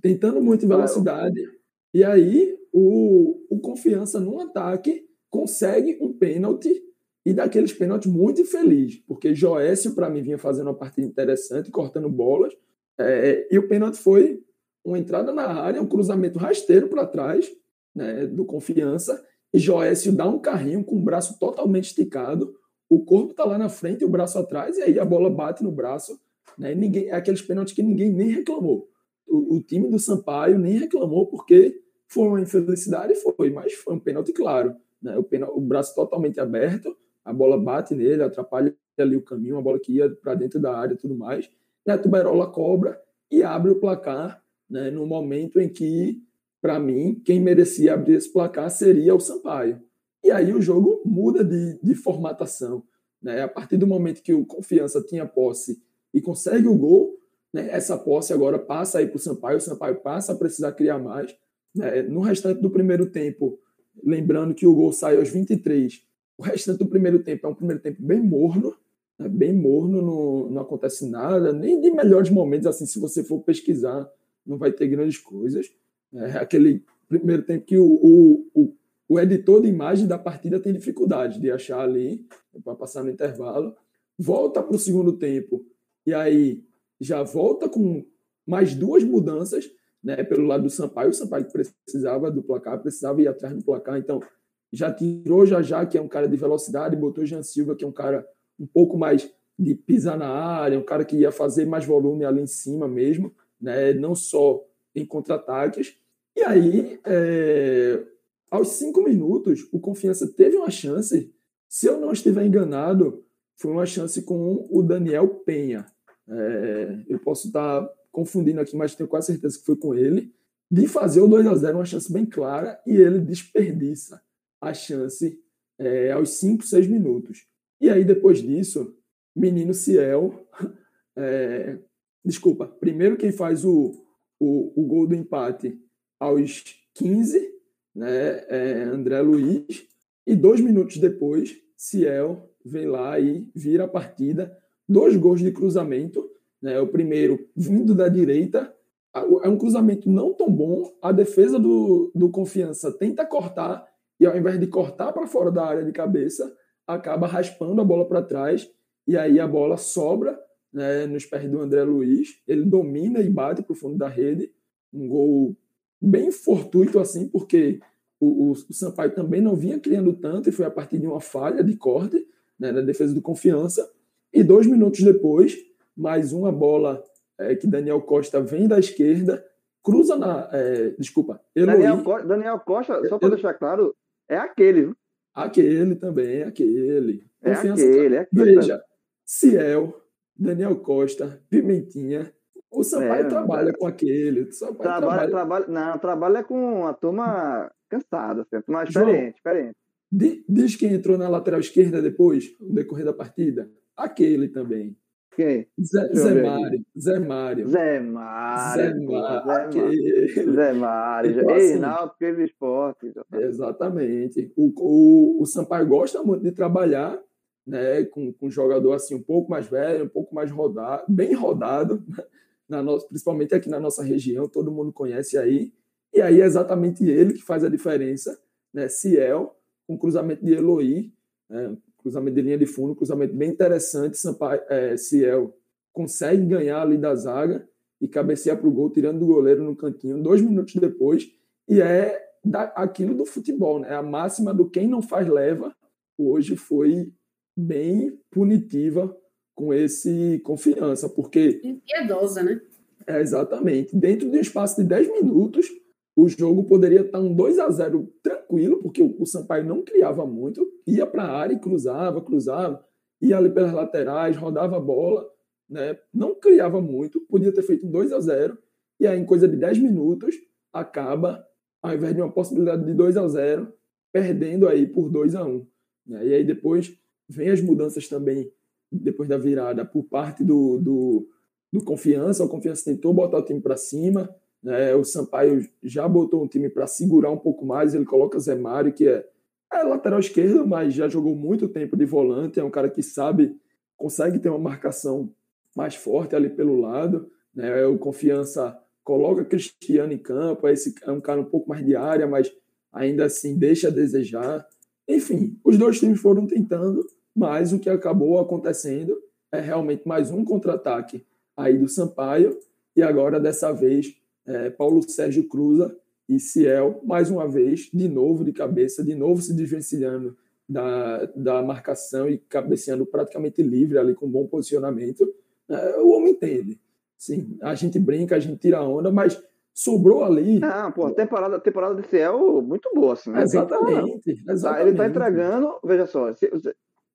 [SPEAKER 5] tentando muito em velocidade. E aí, o, o Confiança num ataque consegue um pênalti e daqueles pênaltis muito infeliz, porque Joécio, para mim, vinha fazendo uma partida interessante, cortando bolas, é, e o pênalti foi uma entrada na área, um cruzamento rasteiro para trás, né, do Confiança, e Joécio dá um carrinho com o braço totalmente esticado, o corpo está lá na frente e o braço atrás, e aí a bola bate no braço, né, ninguém, é aqueles pênaltis que ninguém nem reclamou. O, o time do Sampaio nem reclamou, porque foi uma infelicidade, foi, mas foi um pênalti claro. Né, o, pênalti, o braço totalmente aberto, a bola bate nele, atrapalha ali o caminho, a bola que ia para dentro da área e tudo mais. Neto Berola cobra e abre o placar né, no momento em que, para mim, quem merecia abrir esse placar seria o Sampaio. E aí o jogo muda de, de formatação. Né? A partir do momento que o Confiança tinha posse e consegue o gol, né, essa posse agora passa aí para o Sampaio, o Sampaio passa a precisar criar mais. Né? No restante do primeiro tempo, lembrando que o gol sai aos 23, o restante do primeiro tempo é um primeiro tempo bem morno, né? bem morno, não, não acontece nada, nem de melhores momentos, assim, se você for pesquisar, não vai ter grandes coisas. É aquele primeiro tempo que o, o, o, o editor de imagem da partida tem dificuldade de achar ali, para passar no intervalo. Volta para o segundo tempo, e aí já volta com mais duas mudanças, né, pelo lado do Sampaio. O Sampaio precisava do placar, precisava ir atrás do placar, então já tirou já já, que é um cara de velocidade, botou Jean Silva, que é um cara um pouco mais de pisar na área, um cara que ia fazer mais volume ali em cima mesmo, né? não só em contra-ataques. E aí, é... Aos cinco minutos, o Confiança teve uma chance. Se eu não estiver enganado, foi uma chance com o Daniel Penha. É, eu posso estar confundindo aqui, mas tenho quase certeza que foi com ele. De fazer o 2 a 0 uma chance bem clara, e ele desperdiça a chance é, aos 5, 6 minutos. E aí, depois disso, menino Ciel. É, desculpa, primeiro quem faz o, o, o, gol do empate aos 15, né, é André Luiz, e dois minutos depois, Ciel vem lá e vira a partida. Dois gols de cruzamento, né, o primeiro vindo da direita, é um cruzamento não tão bom, a defesa do, do Confiança tenta cortar, e ao invés de cortar para fora da área de cabeça, acaba raspando a bola para trás e aí a bola sobra né, nos pés do André Luiz. Ele domina e bate para o fundo da rede. Um gol bem fortuito assim, porque o, o, o, Sampaio também não vinha criando tanto e foi a partir de uma falha de corte né, na defesa do Confiança. E dois minutos depois, mais uma bola é, que Daniel Costa vem da esquerda, cruza na. É, desculpa,
[SPEAKER 4] Eloy, Daniel, Co Daniel Costa, só para deixar claro, é aquele.
[SPEAKER 5] Aquele também, aquele.
[SPEAKER 4] É aquele, é aquele.
[SPEAKER 5] Veja, Ciel, Daniel Costa, Pimentinha. O Sampaio é, trabalha com aquele. O Sampaio
[SPEAKER 4] trabalha, trabalha... Não, trabalha com a turma cansada, certo? mas diferente, diferente.
[SPEAKER 5] Diz quem entrou na lateral esquerda depois, no decorrer da partida. Aquele também.
[SPEAKER 4] Quem?
[SPEAKER 5] Zé, Zé Mário. Zé
[SPEAKER 4] Mário. Zé Mário.
[SPEAKER 5] Zé Mário.
[SPEAKER 4] Zé Mário. Então, assim, Reinaldo Pedro Esporte.
[SPEAKER 5] Exatamente. O, o, o Sampaio gosta muito de trabalhar né, com, com um jogador assim um pouco mais velho, um pouco mais rodado, bem rodado, né, na nossa, principalmente aqui na nossa região, todo mundo conhece aí. E aí é exatamente ele que faz a diferença, né? Ciel, com cruzamento de Eloy, né, cruzamento de linha de fundo, cruzamento bem interessante. Sampaio, é, Ciel consegue ganhar ali da zaga e cabecear para o gol, tirando do goleiro no cantinho, dois minutos depois. E é da, aquilo do futebol, né? A máxima do quem não faz leva hoje foi bem punitiva com esse confiança, porque.
[SPEAKER 2] Impiedosa, né?
[SPEAKER 5] É, exatamente. Dentro de um espaço de 10 minutos, o jogo poderia estar um 2 a 0 tranquilo, porque o, Sampaio não criava muito, ia para a área e cruzava, cruzava, ia ali pelas laterais, rodava a bola, né? não criava muito, podia ter feito um 2 a 0 e aí em coisa de 10 minutos acaba, ao invés de uma possibilidade de 2 a 0 perdendo aí por 2 a 1 né? E aí depois vem as mudanças também, depois da virada, por parte do, do, do Confiança. O Confiança tentou botar o time para cima, né? o Sampaio já botou o time para segurar um pouco mais. Ele coloca Zé Mário, que é, é lateral esquerdo, mas já jogou muito tempo de volante. É um cara que sabe, consegue ter uma marcação mais forte ali pelo lado. Né? O Confiança coloca Cristiano em campo, é, esse, é um cara um pouco mais de área, mas ainda assim deixa a desejar. Enfim, os dois times foram tentando, mas o que acabou acontecendo é realmente mais um contra-ataque aí do Sampaio, e agora dessa vez é, Paulo Sérgio Cruza e Ciel, mais uma vez, de novo de cabeça, de novo se desvencilhando da, da marcação e cabeceando praticamente livre ali com bom posicionamento. É, o homem entende. Sim, a gente brinca, a gente tira onda, mas sobrou ali.
[SPEAKER 4] Ah, pô, temporada, temporada de Ciel muito boa, assim, né?
[SPEAKER 5] Exatamente, exatamente.
[SPEAKER 4] Ele tá entregando, veja só,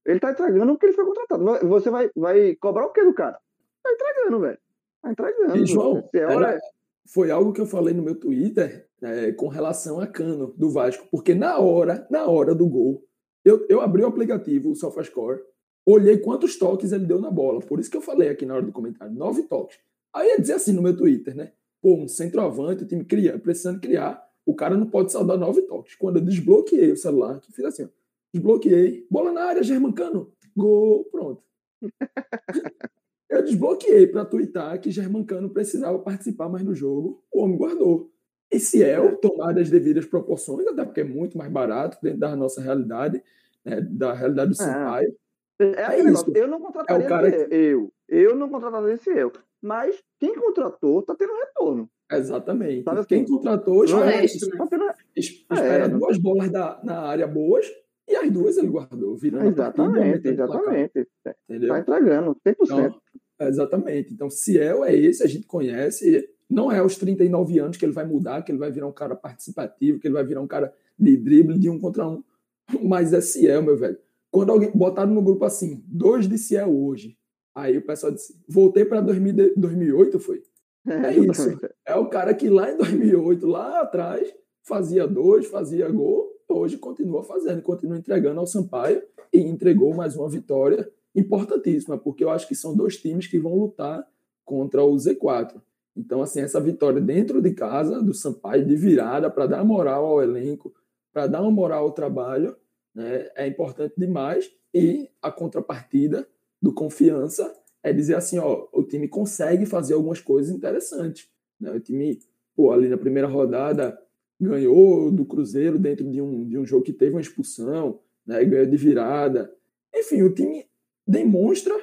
[SPEAKER 4] ele tá entregando o que ele foi contratado. Você vai, vai cobrar o que do cara? Tá entregando, velho. Tá entregando.
[SPEAKER 5] E, João, era, é... foi algo que eu falei no meu Twitter é, com relação a Cano, do Vasco. Porque na hora, na hora do gol, eu, eu abri o aplicativo, o SofaScore, olhei quantos toques ele deu na bola. Por isso que eu falei aqui na hora do comentário, nove toques. Aí ia dizer assim no meu Twitter, né? Pô, um centroavante, o time cria, precisando criar, o cara não pode saudar nove toques. Quando eu desbloqueei o celular, que fiz assim, ó, Desbloqueei. Bola na área, Germancano. Gol. Pronto. eu desbloqueei para twittar que Germancano precisava participar mais do jogo. O homem guardou. E se é o tomar as devidas proporções, até porque é muito mais barato dentro da nossa realidade, né, da realidade do é. Sampaio.
[SPEAKER 4] É, é, é isso. Eu não contrataria é o cara que... eu. Eu não contrataria esse eu. Mas quem contratou está tendo retorno.
[SPEAKER 5] Exatamente. Sabe quem assim? contratou espera, espera, espera é, duas bolas da, na área boas e as duas ele guardou, virando
[SPEAKER 4] Exatamente, exatamente. Entendeu? Tá entregando, 100%. Então,
[SPEAKER 5] exatamente. Então, Ciel é esse, a gente conhece. Não é aos 39 anos que ele vai mudar, que ele vai virar um cara participativo, que ele vai virar um cara de drible de um contra um. Mas é Ciel, meu velho. Quando alguém botaram no grupo assim, dois de Ciel hoje. Aí o pessoal disse, voltei para 2008, foi? É, é isso. É o cara que lá em 2008, lá atrás, fazia dois, fazia gol, hoje continua fazendo, continua entregando ao Sampaio e entregou mais uma vitória importantíssima, porque eu acho que são dois times que vão lutar contra o Z4. Então, assim, essa vitória dentro de casa do Sampaio, de virada, para dar moral ao elenco, para dar uma moral ao trabalho, né, é importante demais. E a contrapartida do confiança é dizer assim: ó, o time consegue fazer algumas coisas interessantes. Né? O time, pô, ali na primeira rodada, ganhou do Cruzeiro dentro de um, de um jogo que teve uma expulsão, né? ganhou de virada. Enfim, o time demonstra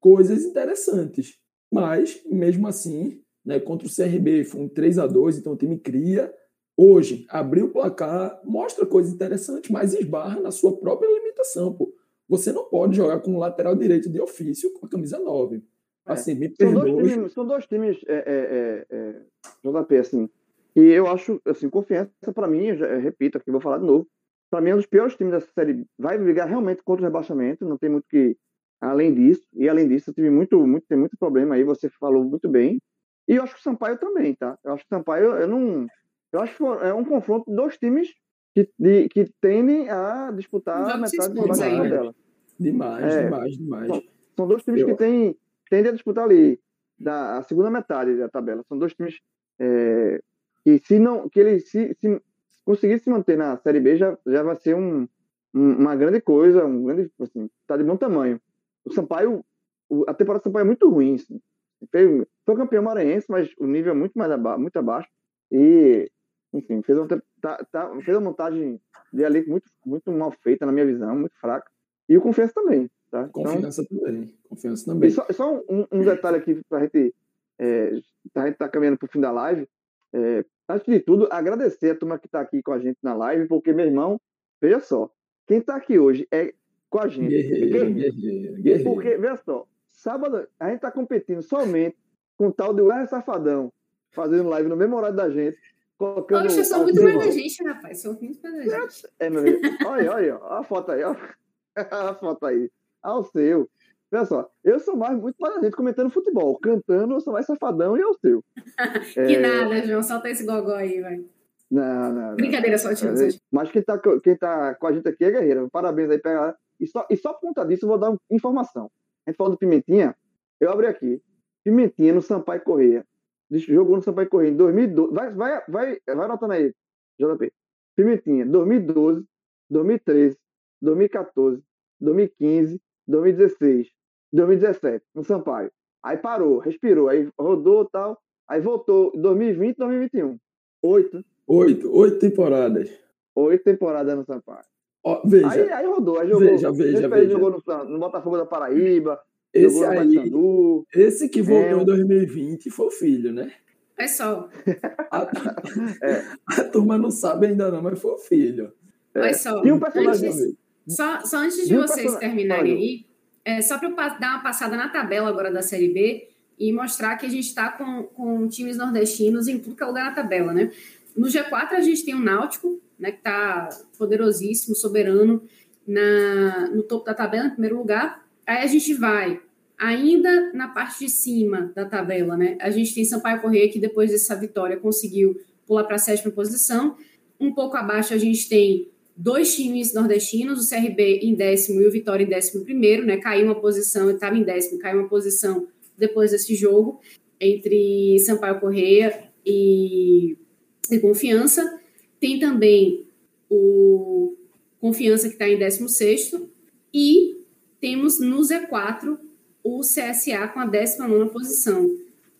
[SPEAKER 5] coisas interessantes. Mas, mesmo assim, né, contra o CRB foi um 3 a 2 então o time cria. Hoje, abriu o placar, mostra coisas interessantes, mas esbarra na sua própria limitação. Pô. Você não pode jogar com o lateral direito de ofício com a camisa 9. É. Assim, me
[SPEAKER 4] são dois times, são dois times é, é, é, é JP, assim, e eu acho, assim, confiança para mim, eu, já, eu repito aqui, vou falar de novo, para mim é um dos piores times dessa série. Vai brigar realmente contra o rebaixamento, não tem muito que além disso. E além disso, tive muito, muito, tem muito problema aí, você falou muito bem. E eu acho que o Sampaio também, tá? Eu acho que o Sampaio, eu não. Eu acho que é um confronto de dois times que, de, que tendem a disputar a metade do
[SPEAKER 5] da dela. Demais, é, demais, demais.
[SPEAKER 4] São, são dois times eu... que têm, tendem a disputar ali da a segunda metade da tabela. São dois times é, que se não que ele se, se conseguir se manter na Série B já, já vai ser um, um, uma grande coisa, um grande assim, tá de bom tamanho. O Sampaio, a temporada do Sampaio é muito ruim. Assim. Foi, foi campeão maranhense, mas o nível é muito mais abaixo, muito abaixo. E, enfim, fez uma, tá, tá, fez uma montagem de ali muito, muito mal feita, na minha visão, muito fraca. E o Confiança também. Tá?
[SPEAKER 5] Então, Confiança então, também. Confiança também.
[SPEAKER 4] só, só um, um, detalhe aqui para a gente. É, a gente tá caminhando para o fim da live. É, antes de tudo, agradecer a turma que está aqui com a gente na live, porque, meu irmão, veja só, quem está aqui hoje é com a gente.
[SPEAKER 5] Guerreiro, guerreiro, guerreiro.
[SPEAKER 4] Porque, veja só, sábado a gente está competindo somente com o tal do Ué Safadão, fazendo live no mesmo horário da gente.
[SPEAKER 2] Colocando Poxa, são muito mais da gente, rapaz. São muito mais da gente.
[SPEAKER 4] É, meu. Olha, olha, olha a foto aí, ó. a foto aí. Ao seu. Olha só, eu sou mais, muito mais a gente comentando futebol. Cantando, eu sou mais safadão e é o seu.
[SPEAKER 2] que é... nada, João. Solta esse gogó aí, vai.
[SPEAKER 4] Não, não.
[SPEAKER 2] Brincadeira, só tio.
[SPEAKER 4] Mas quem tá, quem tá com a gente aqui é guerreira. Parabéns aí pra e só, e só por conta disso eu vou dar uma informação. A gente falou do Pimentinha, eu abri aqui. Pimentinha no Sampaio Correia. Jogou no Sampaio Correia em 2012. Vai, vai, vai, vai anotando aí, JP. Pimentinha, 2012, 2013, 2014, 2015, 2016, 2017, no Sampaio. Aí parou, respirou, aí rodou tal, aí voltou 2020, 2021. Oito.
[SPEAKER 5] Oito, oito temporadas.
[SPEAKER 4] Oito temporadas no Sampaio.
[SPEAKER 5] Ó, veja.
[SPEAKER 4] Aí, aí rodou, aí jogou.
[SPEAKER 5] Veja, veja, veja.
[SPEAKER 4] jogou no, no, Botafogo da Paraíba.
[SPEAKER 5] Esse aí, esse que voltou é, em 2020 foi o filho, né?
[SPEAKER 2] É só.
[SPEAKER 5] A, é. a turma não sabe ainda não, mas foi o filho.
[SPEAKER 2] Olha só. E um personagem antes, só, só antes de vocês terminarem aí, é, só para eu dar uma passada na tabela agora da Série B e mostrar que a gente está com, com times nordestinos em tudo que é lugar na tabela, né? No G4 a gente tem o Náutico, né, que está poderosíssimo, soberano, na, no topo da tabela, em primeiro lugar. Aí a gente vai ainda na parte de cima da tabela, né? A gente tem Sampaio Correia, que depois dessa vitória conseguiu pular para a sétima posição. Um pouco abaixo a gente tem dois times nordestinos, o CRB em décimo e o Vitória em décimo primeiro, né? Caiu uma posição, estava em décimo, caiu uma posição depois desse jogo entre Sampaio Correia e, e Confiança. Tem também o Confiança, que está em 16 e temos no Z4 o CSA com a 19 posição.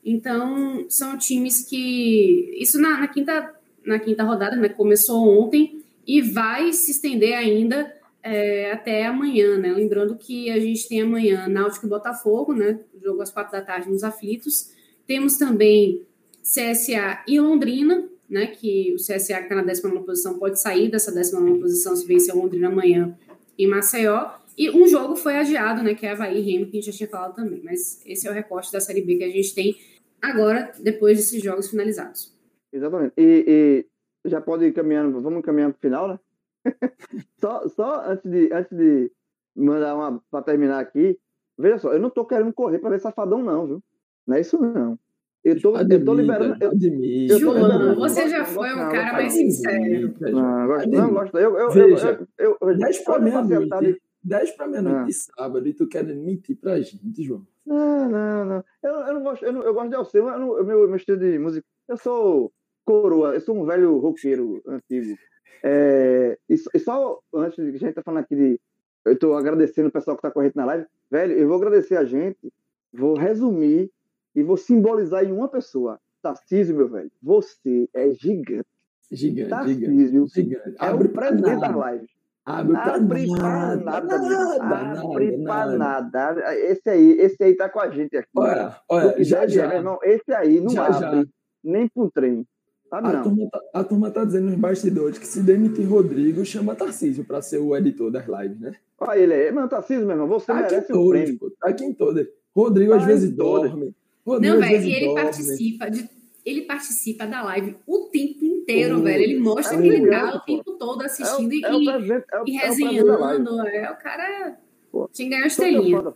[SPEAKER 2] Então, são times que. Isso na, na, quinta, na quinta rodada, né? Começou ontem e vai se estender ainda é, até amanhã, né? Lembrando que a gente tem amanhã Náutico e Botafogo, né? Jogo às quatro da tarde nos aflitos. Temos também CSA e Londrina, né, que o CSA, que está na 19 posição, pode sair dessa 19 posição se vencer Londrina amanhã em Maceió. E um jogo foi adiado, né, que é Havaí e Remo, que a gente já tinha falado também. Mas esse é o recorte da Série B que a gente tem agora, depois desses jogos finalizados.
[SPEAKER 4] Exatamente. E, e já pode ir caminhando, vamos caminhando para o final, né? só, só antes de, antes de mandar uma para terminar aqui, veja só, eu não tô querendo correr para ver safadão, não, viu? Não é isso, não. Eu tô, admita, eu tô liberando. Eu,
[SPEAKER 2] eu tô João, você já foi um cara mais sincero.
[SPEAKER 4] Não, gosto, não, gosto. Eu, eu, Veja,
[SPEAKER 5] eu, eu, eu, 10 para meia-noite. 10 para meia-noite ah. de sábado e tu quer mentir pra gente, João.
[SPEAKER 4] Não, não, não. Eu, eu não gosto, eu, não, eu gosto de Alceu, eu não, meu, meu estilo de música. Eu sou coroa, eu sou um velho roqueiro antigo. É, e, e, só antes de a gente tá falando aqui de. Eu estou agradecendo o pessoal que está correndo na live. Velho, eu vou agradecer a gente, vou resumir e vou simbolizar em uma pessoa. Tarcísio, meu velho, você é gigante.
[SPEAKER 5] Gigante, Tarcísio
[SPEAKER 4] gigante. É Abre o presidente das lives.
[SPEAKER 5] Abre, Abre pra nada,
[SPEAKER 4] nada, nada, Abre pra nada. Esse aí, esse aí tá com a gente aqui.
[SPEAKER 5] Olha, olha, já, já.
[SPEAKER 4] Meu irmão, esse aí não já, abre já. nem pro trem.
[SPEAKER 5] Tá, a, turma tá, a turma tá dizendo nos bastidores que se demitir Rodrigo, chama Tarcísio para ser o editor das lives, né?
[SPEAKER 4] Olha ele aí. Mano, Tarcísio, meu irmão, você tá merece um prêmio. Pô,
[SPEAKER 5] tá aqui em todas. Rodrigo tá às vezes dorme.
[SPEAKER 2] Rodrigo, não, velho, e ele participa de ele participa da live o tempo inteiro, velho. Ele mostra é que ele tá o tempo todo assistindo é o, e, é o, e resenhando. É, o cara pô, tinha que ganhar estrelinha.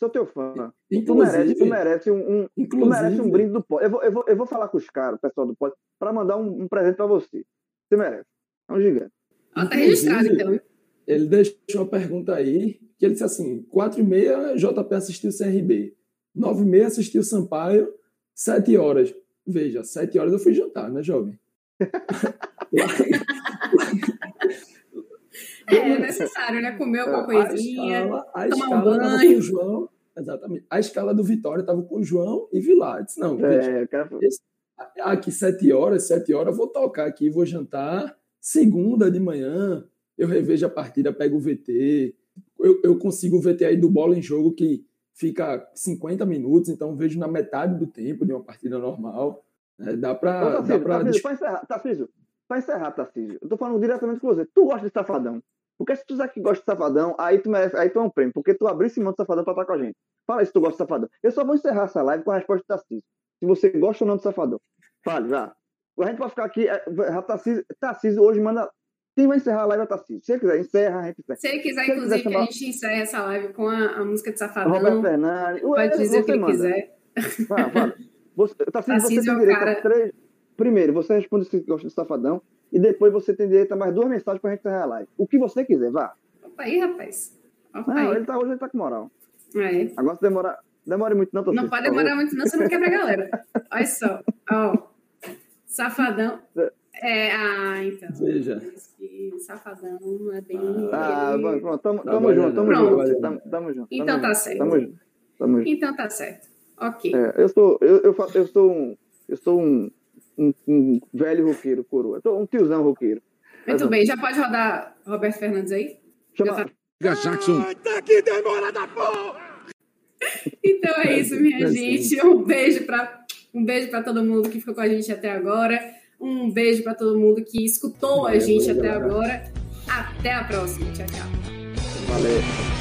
[SPEAKER 4] Sou teu fã. Tu merece, tu merece um, um tu merece um brinde do pod. Eu vou, eu, vou, eu vou falar com os caras, o pessoal do pod, para mandar um, um, presente para você. Você merece. É um gigante.
[SPEAKER 2] Ah, tá registrado, então.
[SPEAKER 5] Ele deixou uma pergunta aí, que ele disse assim: 4 e meia, JP assistiu o CRB. 9 e meia assistiu o Sampaio. 7 horas. Veja, 7 horas eu fui jantar, né, jovem?
[SPEAKER 2] É, é necessário, né? Comer alguma coisinha, a escala, a tomar
[SPEAKER 5] escala um banho. Com o João, exatamente. A escala do Vitória estava com o João e Vilar. Disse, não, é, esse, aqui sete horas, sete horas, vou tocar aqui, vou jantar. Segunda de manhã, eu revejo a partida, pego o VT. Eu, eu consigo o VT aí do bola em jogo que fica 50 minutos, então vejo na metade do tempo de uma partida normal. É, dá para.
[SPEAKER 4] Para encerrar, Tarcísio, para encerrar, Tarcísio, eu tô falando diretamente com você. Tu gosta de safadão? Porque se tu disser que gosta de safadão, aí tu, merece, aí tu é um prêmio, porque tu abriu esse mão de safadão pra estar com a gente. Fala aí se tu gosta de safadão. Eu só vou encerrar essa live com a resposta do Tarcísio. Se você gosta ou não de safadão. Fale, já. A gente vai ficar aqui. É, Tarcísio, Tarcísio hoje manda. Quem vai encerrar a live é o Tarcísio. Se ele quiser, encerra, a gente encerra.
[SPEAKER 2] Se ele quiser, Se ele inclusive, quiser, que a gente encerre essa live com a, a música de Safadão.
[SPEAKER 4] Roberto Fernandes.
[SPEAKER 2] Pode dizer o que ele manda. quiser.
[SPEAKER 4] Vai, vai. Você, Tarcísio, Tarcísio você tem é direito cara... a três. Primeiro, você responde se gosta de Safadão. E depois você tem direito a mais duas mensagens pra gente encerrar a live. O que você quiser, vá.
[SPEAKER 2] Opa aí, rapaz.
[SPEAKER 4] Opa não, aí. Ele tá, hoje ele tá com moral.
[SPEAKER 2] É.
[SPEAKER 4] Agora se demorar. Demore muito, não,
[SPEAKER 2] Não pode demorar muito, não, você não quebra a galera. Olha só. Ó. Safadão. É, ah, então.
[SPEAKER 5] Veja.
[SPEAKER 2] Safadão é bem.
[SPEAKER 4] Ah, bom, pronto. Tamo, tamo tá junto, tamo junto. Tamo, tamo junto.
[SPEAKER 2] Então tá certo. Tamo junto. Tamo junto. Então tá certo. Ok.
[SPEAKER 4] É, eu sou, eu, eu, eu sou um. Eu sou um, um, um velho roqueiro, coroa. Um tiozão roqueiro.
[SPEAKER 2] Muito bem, já pode rodar Roberto Fernandes aí?
[SPEAKER 4] Chama.
[SPEAKER 5] Jackson.
[SPEAKER 4] Tá que demora da porra!
[SPEAKER 2] Então é isso, minha gente. Um beijo para um beijo para todo mundo que ficou com a gente até agora. Um beijo para todo mundo que escutou a gente até agora. Até a próxima. Tchau, tchau.
[SPEAKER 4] Valeu.